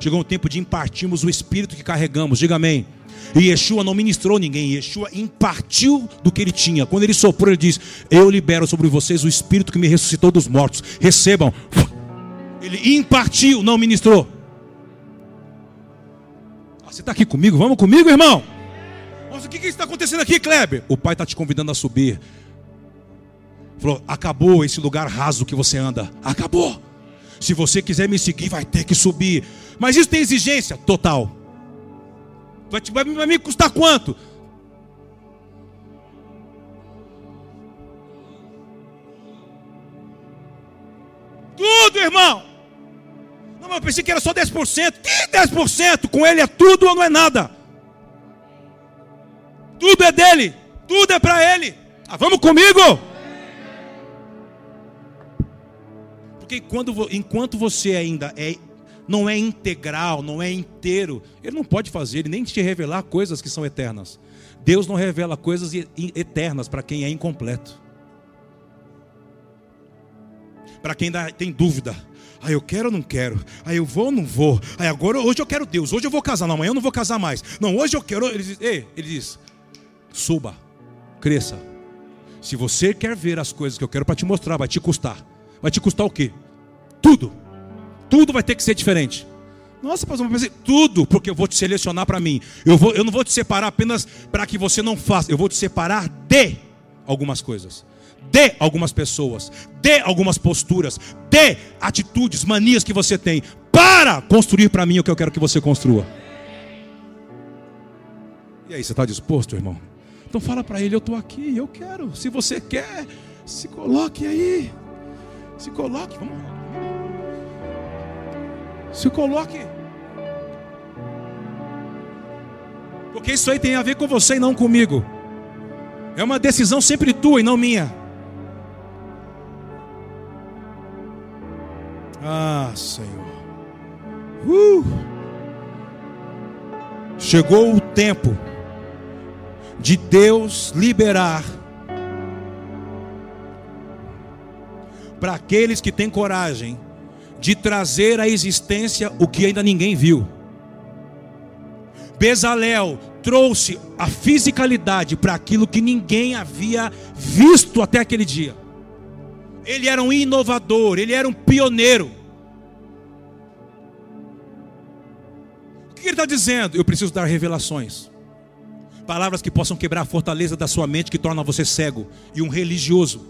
Speaker 2: Chegou um tempo de impartirmos o espírito que carregamos. Diga amém. E Yeshua não ministrou ninguém, Yeshua impartiu do que ele tinha. Quando ele soprou, ele diz: Eu libero sobre vocês o espírito que me ressuscitou dos mortos. Recebam. Ele impartiu, não ministrou. Ah, você está aqui comigo? Vamos comigo, irmão? Nossa, o que, que está acontecendo aqui, Kleber? O pai está te convidando a subir. Falou: acabou esse lugar raso que você anda. Acabou. Se você quiser me seguir, vai ter que subir. Mas isso tem exigência total. Vai, vai, vai me custar quanto? Tudo, irmão. Não, mas eu pensei que era só 10%. Que 10%? Com ele é tudo ou não é nada? Tudo é dele. Tudo é para ele. Ah, vamos comigo? Porque quando, enquanto você ainda é, não é integral, não é inteiro, ele não pode fazer, ele nem te revelar coisas que são eternas. Deus não revela coisas eternas para quem é incompleto. Para quem tem dúvida. Ah, eu quero ou não quero? Ah, eu vou ou não vou? Ah, agora hoje eu quero Deus. Hoje eu vou casar. Não, amanhã eu não vou casar mais. Não, hoje eu quero. Ele diz, Ei, ele diz: suba, cresça. Se você quer ver as coisas que eu quero para te mostrar, vai te custar. Vai te custar o quê? Tudo. Tudo vai ter que ser diferente. Nossa, pastor, mas tudo, porque eu vou te selecionar para mim. Eu, vou, eu não vou te separar apenas para que você não faça. Eu vou te separar de algumas coisas, de algumas pessoas, de algumas posturas, de atitudes, manias que você tem, para construir para mim o que eu quero que você construa. E aí, você está disposto, irmão? Então fala para ele, eu estou aqui, eu quero. Se você quer, se coloque aí. Se coloque, vamos lá. Se coloque. Porque isso aí tem a ver com você e não comigo. É uma decisão sempre tua e não minha. Ah, Senhor. Uh. Chegou o tempo de Deus liberar para aqueles que têm coragem de trazer à existência o que ainda ninguém viu. Bezalel trouxe a fisicalidade para aquilo que ninguém havia visto até aquele dia. Ele era um inovador, ele era um pioneiro. O que ele está dizendo? Eu preciso dar revelações. Palavras que possam quebrar a fortaleza da sua mente, que torna você cego e um religioso.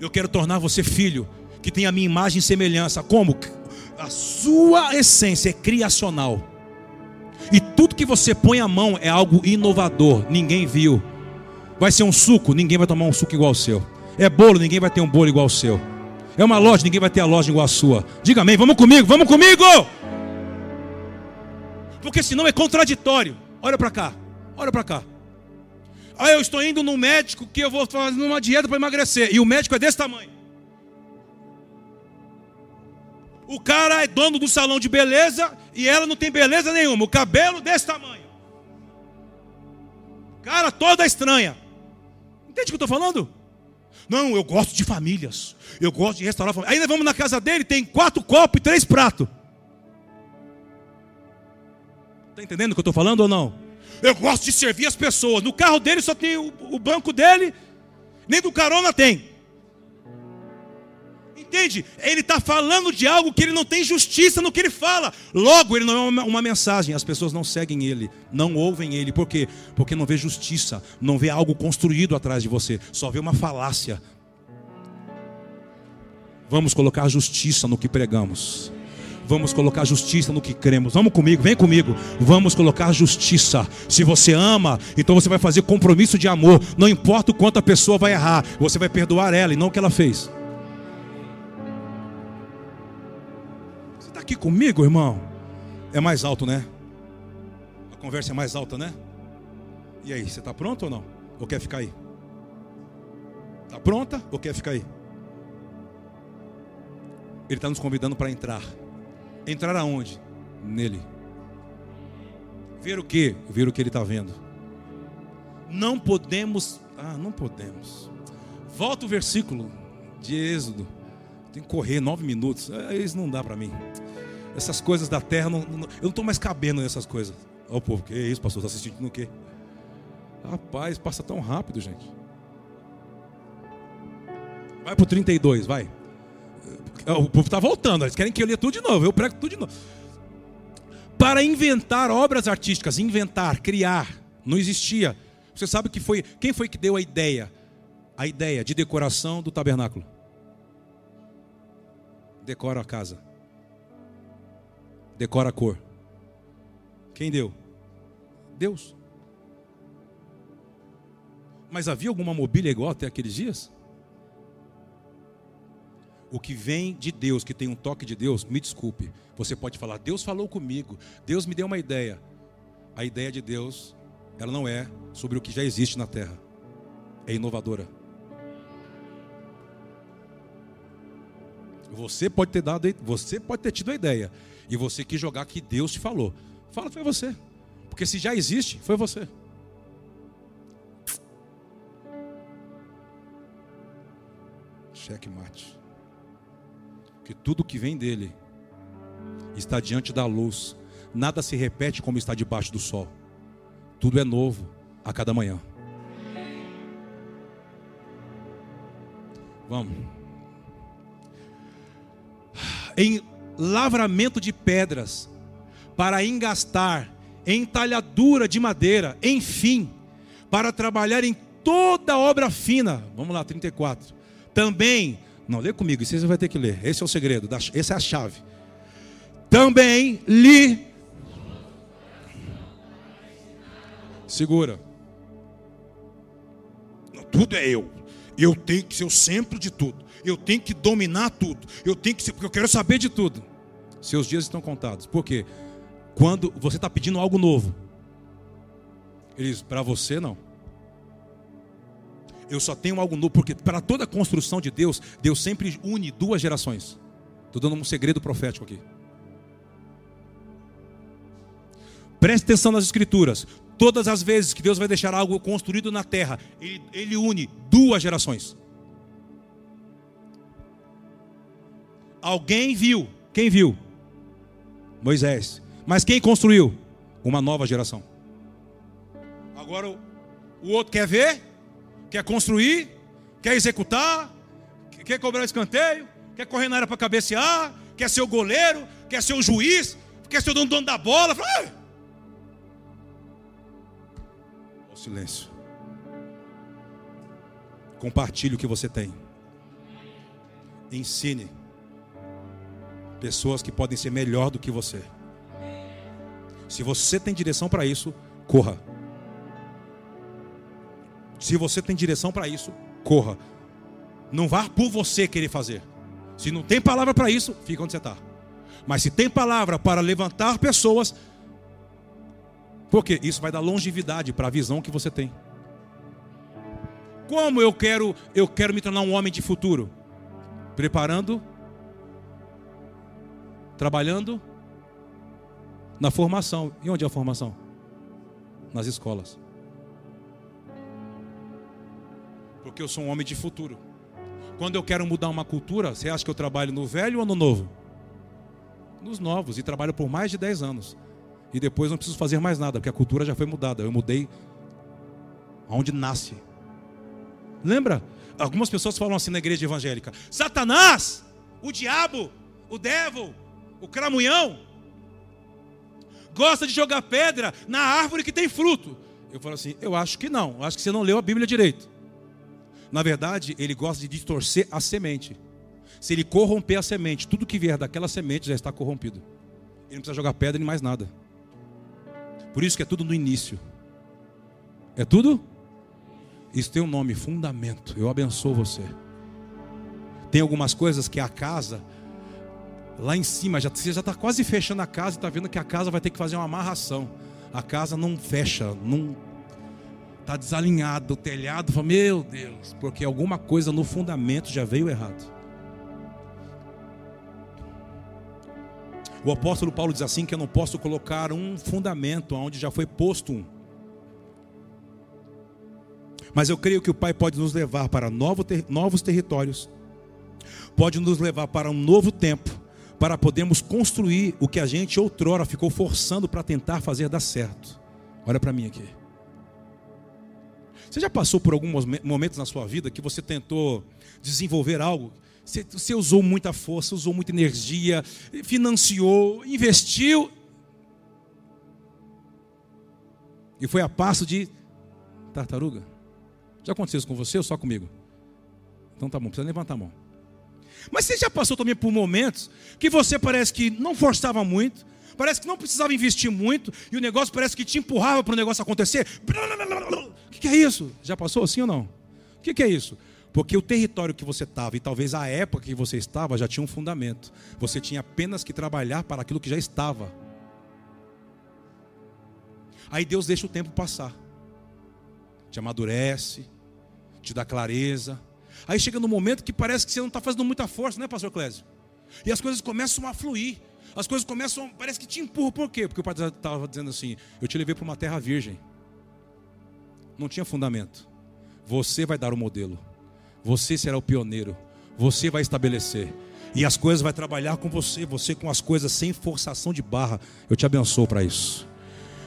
Speaker 2: Eu quero tornar você filho que tem a minha imagem e semelhança. Como? A sua essência é criacional. E tudo que você põe a mão é algo inovador, ninguém viu. Vai ser um suco, ninguém vai tomar um suco igual ao seu. É bolo, ninguém vai ter um bolo igual ao seu. É uma loja, ninguém vai ter a loja igual à sua. Diga amém, vamos comigo, vamos comigo! Porque senão é contraditório. Olha para cá, olha para cá. Ah, eu estou indo no médico que eu vou fazer uma dieta para emagrecer. E o médico é desse tamanho. O cara é dono do salão de beleza e ela não tem beleza nenhuma. O cabelo desse tamanho. Cara toda estranha. Entende o que eu estou falando? Não, eu gosto de famílias. Eu gosto de restaurar família. Aí nós vamos na casa dele, tem quatro copos e três pratos. Está entendendo o que eu estou falando ou não? Eu gosto de servir as pessoas. No carro dele só tem o, o banco dele, nem do carona tem. Entende? Ele está falando de algo que ele não tem justiça no que ele fala. Logo, ele não é uma, uma, mensagem. As pessoas não seguem ele, não ouvem ele. Por quê? Porque não vê justiça, não vê algo construído atrás de você, só vê uma falácia. Vamos colocar justiça no que pregamos. Vamos colocar justiça no que cremos. Vamos comigo, vem comigo. Vamos colocar justiça. Se você ama, então você vai fazer compromisso de amor. Não importa o quanto a pessoa vai errar, você vai perdoar ela e não o que ela fez. Aqui comigo, irmão? É mais alto, né? A conversa é mais alta, né? E aí, você está pronto ou não? Ou quer ficar aí? Está pronta ou quer ficar aí? Ele está nos convidando para entrar. Entrar aonde? Nele. Ver o que? Ver o que ele está vendo. Não podemos. Ah, não podemos. Volta o versículo de Êxodo. Tem que correr nove minutos. É, isso não dá para mim. Essas coisas da terra, não, não, eu não estou mais cabendo nessas coisas. Ó, oh, povo, que isso, pastor? Está assistindo no quê? Rapaz, passa tão rápido, gente. Vai para o 32, vai. O povo está voltando, eles querem que eu leia tudo de novo. Eu prego tudo de novo. para inventar obras artísticas, inventar, criar. Não existia. Você sabe que foi quem foi que deu a ideia? A ideia de decoração do tabernáculo. Decora a casa. Decora a cor. Quem deu? Deus. Mas havia alguma mobília igual até aqueles dias? O que vem de Deus, que tem um toque de Deus, me desculpe. Você pode falar, Deus falou comigo, Deus me deu uma ideia. A ideia de Deus, ela não é sobre o que já existe na terra, é inovadora. Você pode ter dado, você pode ter tido a ideia, e você quis jogar que Deus te falou. Fala, foi você. Porque se já existe, foi você. Cheque mate que tudo que vem dele está diante da luz. Nada se repete como está debaixo do sol. Tudo é novo a cada manhã. Vamos. Em lavramento de pedras, para engastar, em talhadura de madeira, enfim, para trabalhar em toda obra fina. Vamos lá, 34. Também não, lê comigo, isso você vai ter que ler. Esse é o segredo, essa é a chave. Também lhe. Segura. Tudo é eu. Eu tenho que ser o centro de tudo. Eu tenho que dominar tudo. Eu tenho que ser, porque eu quero saber de tudo. Seus dias estão contados. Por quê? Quando você está pedindo algo novo, ele diz: para você não eu só tenho algo novo, porque para toda a construção de Deus, Deus sempre une duas gerações. Estou dando um segredo profético aqui. Preste atenção nas escrituras. Todas as vezes que Deus vai deixar algo construído na terra, Ele, ele une duas gerações. Alguém viu. Quem viu? Moisés. Mas quem construiu? Uma nova geração. Agora o outro quer ver? quer construir, quer executar, quer cobrar escanteio, quer correr na área para cabecear, quer ser o goleiro, quer ser o juiz, quer ser o dono da bola. Fala, o silêncio. Compartilhe o que você tem. Ensine pessoas que podem ser melhor do que você. Se você tem direção para isso, corra. Se você tem direção para isso, corra. Não vá por você querer fazer. Se não tem palavra para isso, fica onde você está. Mas se tem palavra para levantar pessoas, porque isso vai dar longevidade para a visão que você tem. Como eu quero, eu quero me tornar um homem de futuro? Preparando, trabalhando na formação. E onde é a formação? Nas escolas. porque eu sou um homem de futuro. Quando eu quero mudar uma cultura, você acha que eu trabalho no velho ou no novo? Nos novos, e trabalho por mais de 10 anos. E depois não preciso fazer mais nada, porque a cultura já foi mudada. Eu mudei aonde nasce. Lembra? Algumas pessoas falam assim na igreja evangélica: Satanás, o diabo, o devil, o cramunhão, gosta de jogar pedra na árvore que tem fruto. Eu falo assim: eu acho que não, acho que você não leu a Bíblia direito. Na verdade, ele gosta de distorcer a semente. Se ele corromper a semente, tudo que vier daquela semente já está corrompido. Ele não precisa jogar pedra nem mais nada. Por isso que é tudo no início. É tudo? Isso tem um nome, fundamento. Eu abençoo você. Tem algumas coisas que a casa, lá em cima, já, você já está quase fechando a casa e está vendo que a casa vai ter que fazer uma amarração. A casa não fecha, não está desalinhado, o telhado, meu Deus, porque alguma coisa no fundamento já veio errado. O apóstolo Paulo diz assim que eu não posso colocar um fundamento onde já foi posto um. Mas eu creio que o Pai pode nos levar para novos territórios, pode nos levar para um novo tempo, para podermos construir o que a gente outrora ficou forçando para tentar fazer dar certo. Olha para mim aqui. Você já passou por alguns momentos na sua vida que você tentou desenvolver algo? Você, você usou muita força, usou muita energia, financiou, investiu E foi a passo de tartaruga. Já aconteceu isso com você ou só comigo? Então tá bom, precisa levantar a mão. Mas você já passou também por momentos que você parece que não forçava muito, parece que não precisava investir muito, e o negócio parece que te empurrava para o negócio acontecer. O que é isso? Já passou assim ou não? O que é isso? Porque o território que você estava e talvez a época que você estava já tinha um fundamento. Você tinha apenas que trabalhar para aquilo que já estava. Aí Deus deixa o tempo passar, te amadurece, te dá clareza. Aí chega no momento que parece que você não está fazendo muita força, né, Pastor Clésio? E as coisas começam a fluir. As coisas começam, parece que te empurram. Por quê? Porque o pai estava dizendo assim: Eu te levei para uma terra virgem. Não tinha fundamento. Você vai dar o modelo. Você será o pioneiro. Você vai estabelecer. E as coisas vai trabalhar com você, você com as coisas sem forçação de barra. Eu te abençoo para isso.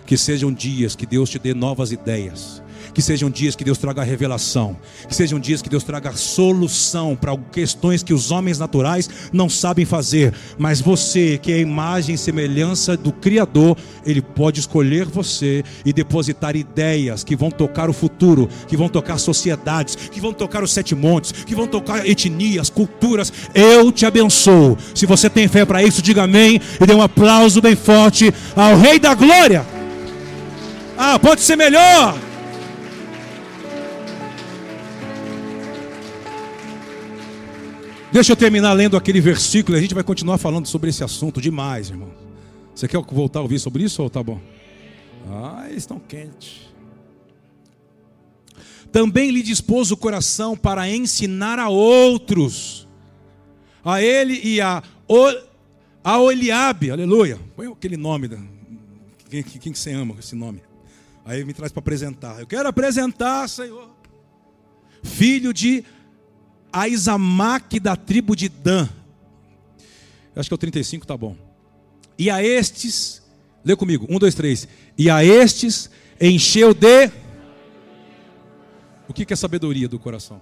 Speaker 2: Que sejam dias que Deus te dê novas ideias. Que sejam dias que Deus traga revelação. Que sejam dias que Deus traga solução para questões que os homens naturais não sabem fazer. Mas você, que é a imagem e semelhança do Criador, Ele pode escolher você e depositar ideias que vão tocar o futuro, que vão tocar sociedades, que vão tocar os sete montes, que vão tocar etnias, culturas. Eu te abençoo. Se você tem fé para isso, diga amém e dê um aplauso bem forte ao Rei da Glória. Ah, pode ser melhor. Deixa eu terminar lendo aquele versículo e a gente vai continuar falando sobre esse assunto demais, irmão. Você quer voltar a ouvir sobre isso ou tá bom? Ah, eles estão quentes. Também lhe dispôs o coração para ensinar a outros, a ele e a, a Oliabe, aleluia. Põe aquele nome, quem, quem que você ama esse nome? Aí me traz para apresentar. Eu quero apresentar, Senhor, filho de Aizamaque da tribo de Dan. Acho que é o 35, tá bom. E a estes, lê comigo, um, dois, três. E a estes encheu de. O que é sabedoria do coração?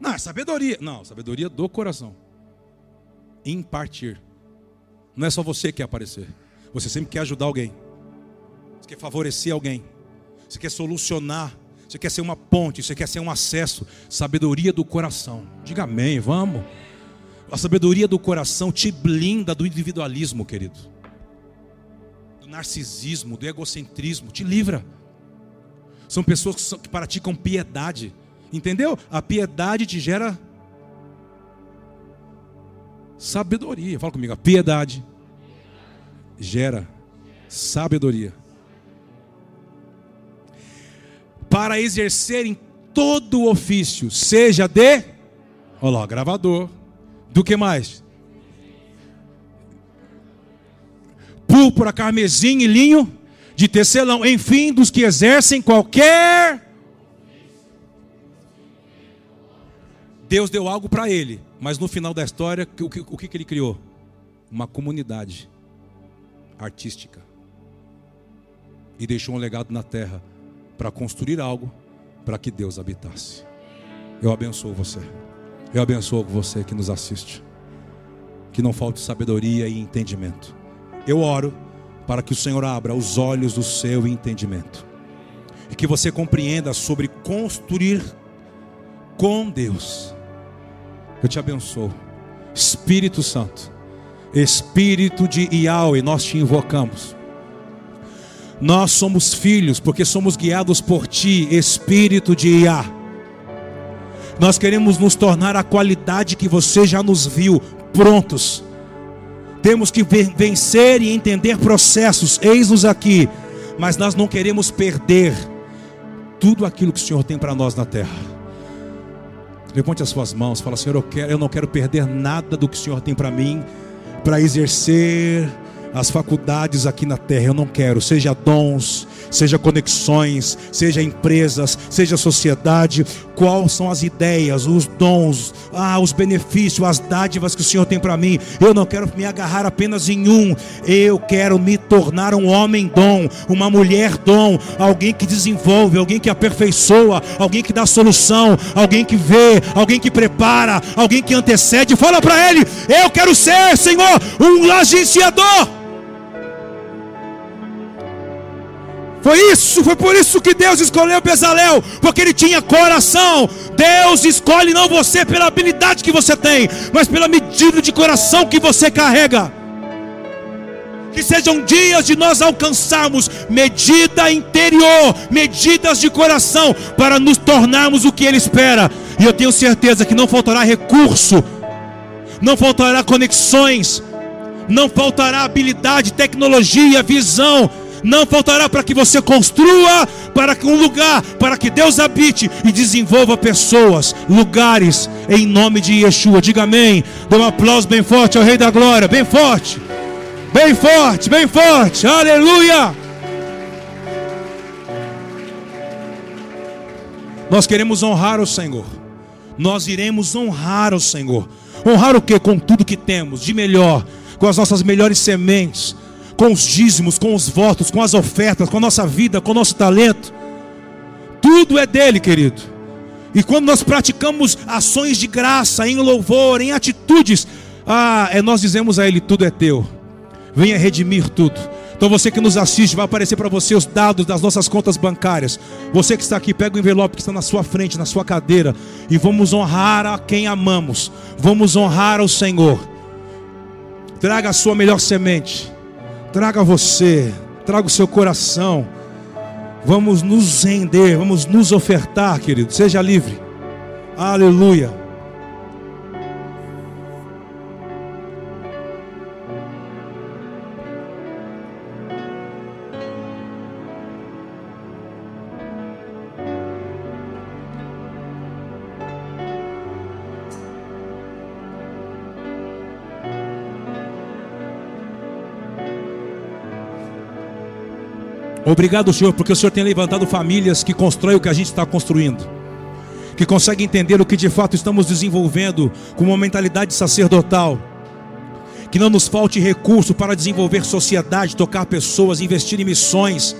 Speaker 2: Não, é sabedoria. Não, sabedoria do coração. Impartir. Não é só você que quer aparecer. Você sempre quer ajudar alguém. Você quer favorecer alguém. Você quer solucionar você quer ser uma ponte, você quer ser um acesso. Sabedoria do coração. Diga amém, vamos. A sabedoria do coração te blinda do individualismo, querido. Do narcisismo, do egocentrismo, te livra. São pessoas que, praticam piedade. Entendeu? A piedade te gera sabedoria. Fala comigo, a piedade gera sabedoria. Para exercer em todo o ofício, seja de, olha lá, gravador, do que mais? Púrpura, carmesim e linho de tecelão, enfim, dos que exercem qualquer. Deus deu algo para ele, mas no final da história, o que, o que ele criou? Uma comunidade artística. E deixou um legado na terra para construir algo para que Deus habitasse. Eu abençoo você. Eu abençoo você que nos assiste. Que não falte sabedoria e entendimento. Eu oro para que o Senhor abra os olhos do seu entendimento. E que você compreenda sobre construir com Deus. Eu te abençoo. Espírito Santo. Espírito de Yahweh, nós te invocamos nós somos filhos porque somos guiados por Ti, Espírito de Iá. Nós queremos nos tornar a qualidade que você já nos viu, prontos. Temos que vencer e entender processos, eis-nos aqui, mas nós não queremos perder tudo aquilo que o Senhor tem para nós na terra. Levante as suas mãos, fala: Senhor, eu, quero, eu não quero perder nada do que o Senhor tem para mim, para exercer as faculdades aqui na terra. Eu não quero, seja dons, seja conexões, seja empresas, seja sociedade. Quais são as ideias, os dons, ah, os benefícios, as dádivas que o Senhor tem para mim? Eu não quero me agarrar apenas em um. Eu quero me tornar um homem dom, uma mulher dom, alguém que desenvolve, alguém que aperfeiçoa, alguém que dá solução, alguém que vê, alguém que prepara, alguém que antecede. Fala para ele: Eu quero ser, Senhor, um agenciador Foi isso, foi por isso que Deus escolheu Bezalel, porque ele tinha coração. Deus escolhe não você pela habilidade que você tem, mas pela medida de coração que você carrega. Que sejam dias de nós alcançarmos medida interior, medidas de coração, para nos tornarmos o que Ele espera. E eu tenho certeza que não faltará recurso, não faltará conexões, não faltará habilidade, tecnologia, visão não faltará para que você construa para um lugar, para que Deus habite e desenvolva pessoas, lugares, em nome de Yeshua. Diga amém. Dê um aplauso bem forte ao Rei da Glória, bem forte, bem forte, bem forte. Aleluia. Nós queremos honrar o Senhor. Nós iremos honrar o Senhor. Honrar o que? Com tudo que temos, de melhor, com as nossas melhores sementes com os dízimos, com os votos, com as ofertas, com a nossa vida, com o nosso talento. Tudo é dele, querido. E quando nós praticamos ações de graça, em louvor, em atitudes, ah, é, nós dizemos a ele: tudo é teu. Venha redimir tudo. Então você que nos assiste, vai aparecer para você os dados das nossas contas bancárias. Você que está aqui, pega o envelope que está na sua frente, na sua cadeira, e vamos honrar a quem amamos. Vamos honrar o Senhor. Traga a sua melhor semente. Traga você, traga o seu coração. Vamos nos render, vamos nos ofertar, querido. Seja livre. Aleluia. Obrigado, Senhor, porque o Senhor tem levantado famílias que constroem o que a gente está construindo, que conseguem entender o que de fato estamos desenvolvendo com uma mentalidade sacerdotal. Que não nos falte recurso para desenvolver sociedade, tocar pessoas, investir em missões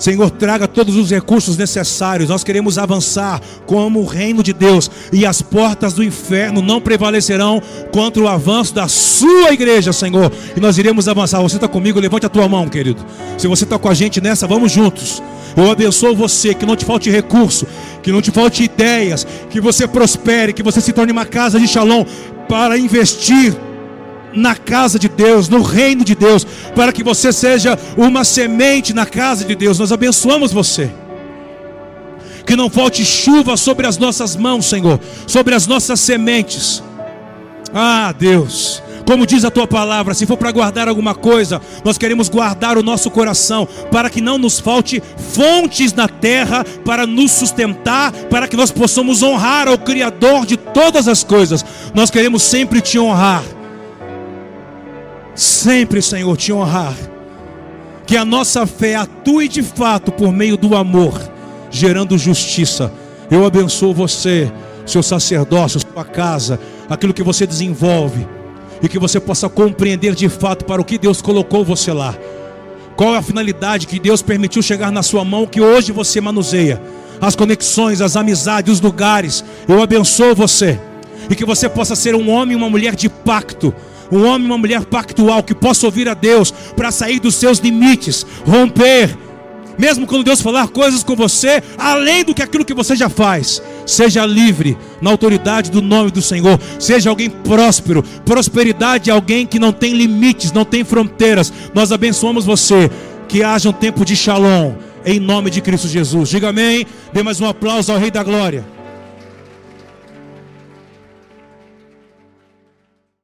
Speaker 2: Senhor, traga todos os recursos necessários. Nós queremos avançar como o reino de Deus, e as portas do inferno não prevalecerão contra o avanço da sua igreja, Senhor. E nós iremos avançar. Você está comigo? Levante a tua mão, querido. Se você está com a gente nessa, vamos juntos. Eu abençoo você, que não te falte recurso, que não te falte ideias, que você prospere, que você se torne uma casa de shalom para investir na casa de Deus, no reino de Deus, para que você seja uma semente na casa de Deus. Nós abençoamos você. Que não falte chuva sobre as nossas mãos, Senhor, sobre as nossas sementes. Ah, Deus, como diz a tua palavra, se for para guardar alguma coisa, nós queremos guardar o nosso coração, para que não nos falte fontes na terra para nos sustentar, para que nós possamos honrar ao Criador de todas as coisas. Nós queremos sempre te honrar sempre, Senhor, te honrar. Que a nossa fé atue de fato por meio do amor, gerando justiça. Eu abençoo você, seu sacerdócio, sua casa, aquilo que você desenvolve, e que você possa compreender de fato para o que Deus colocou você lá. Qual é a finalidade que Deus permitiu chegar na sua mão que hoje você manuseia? As conexões, as amizades, os lugares. Eu abençoo você. E que você possa ser um homem e uma mulher de pacto um homem e uma mulher pactual que possa ouvir a Deus para sair dos seus limites, romper. Mesmo quando Deus falar coisas com você, além do que aquilo que você já faz, seja livre na autoridade do nome do Senhor, seja alguém próspero. Prosperidade é alguém que não tem limites, não tem fronteiras. Nós abençoamos você, que haja um tempo de shalom, em nome de Cristo Jesus. Diga amém. Dê mais um aplauso ao Rei da Glória.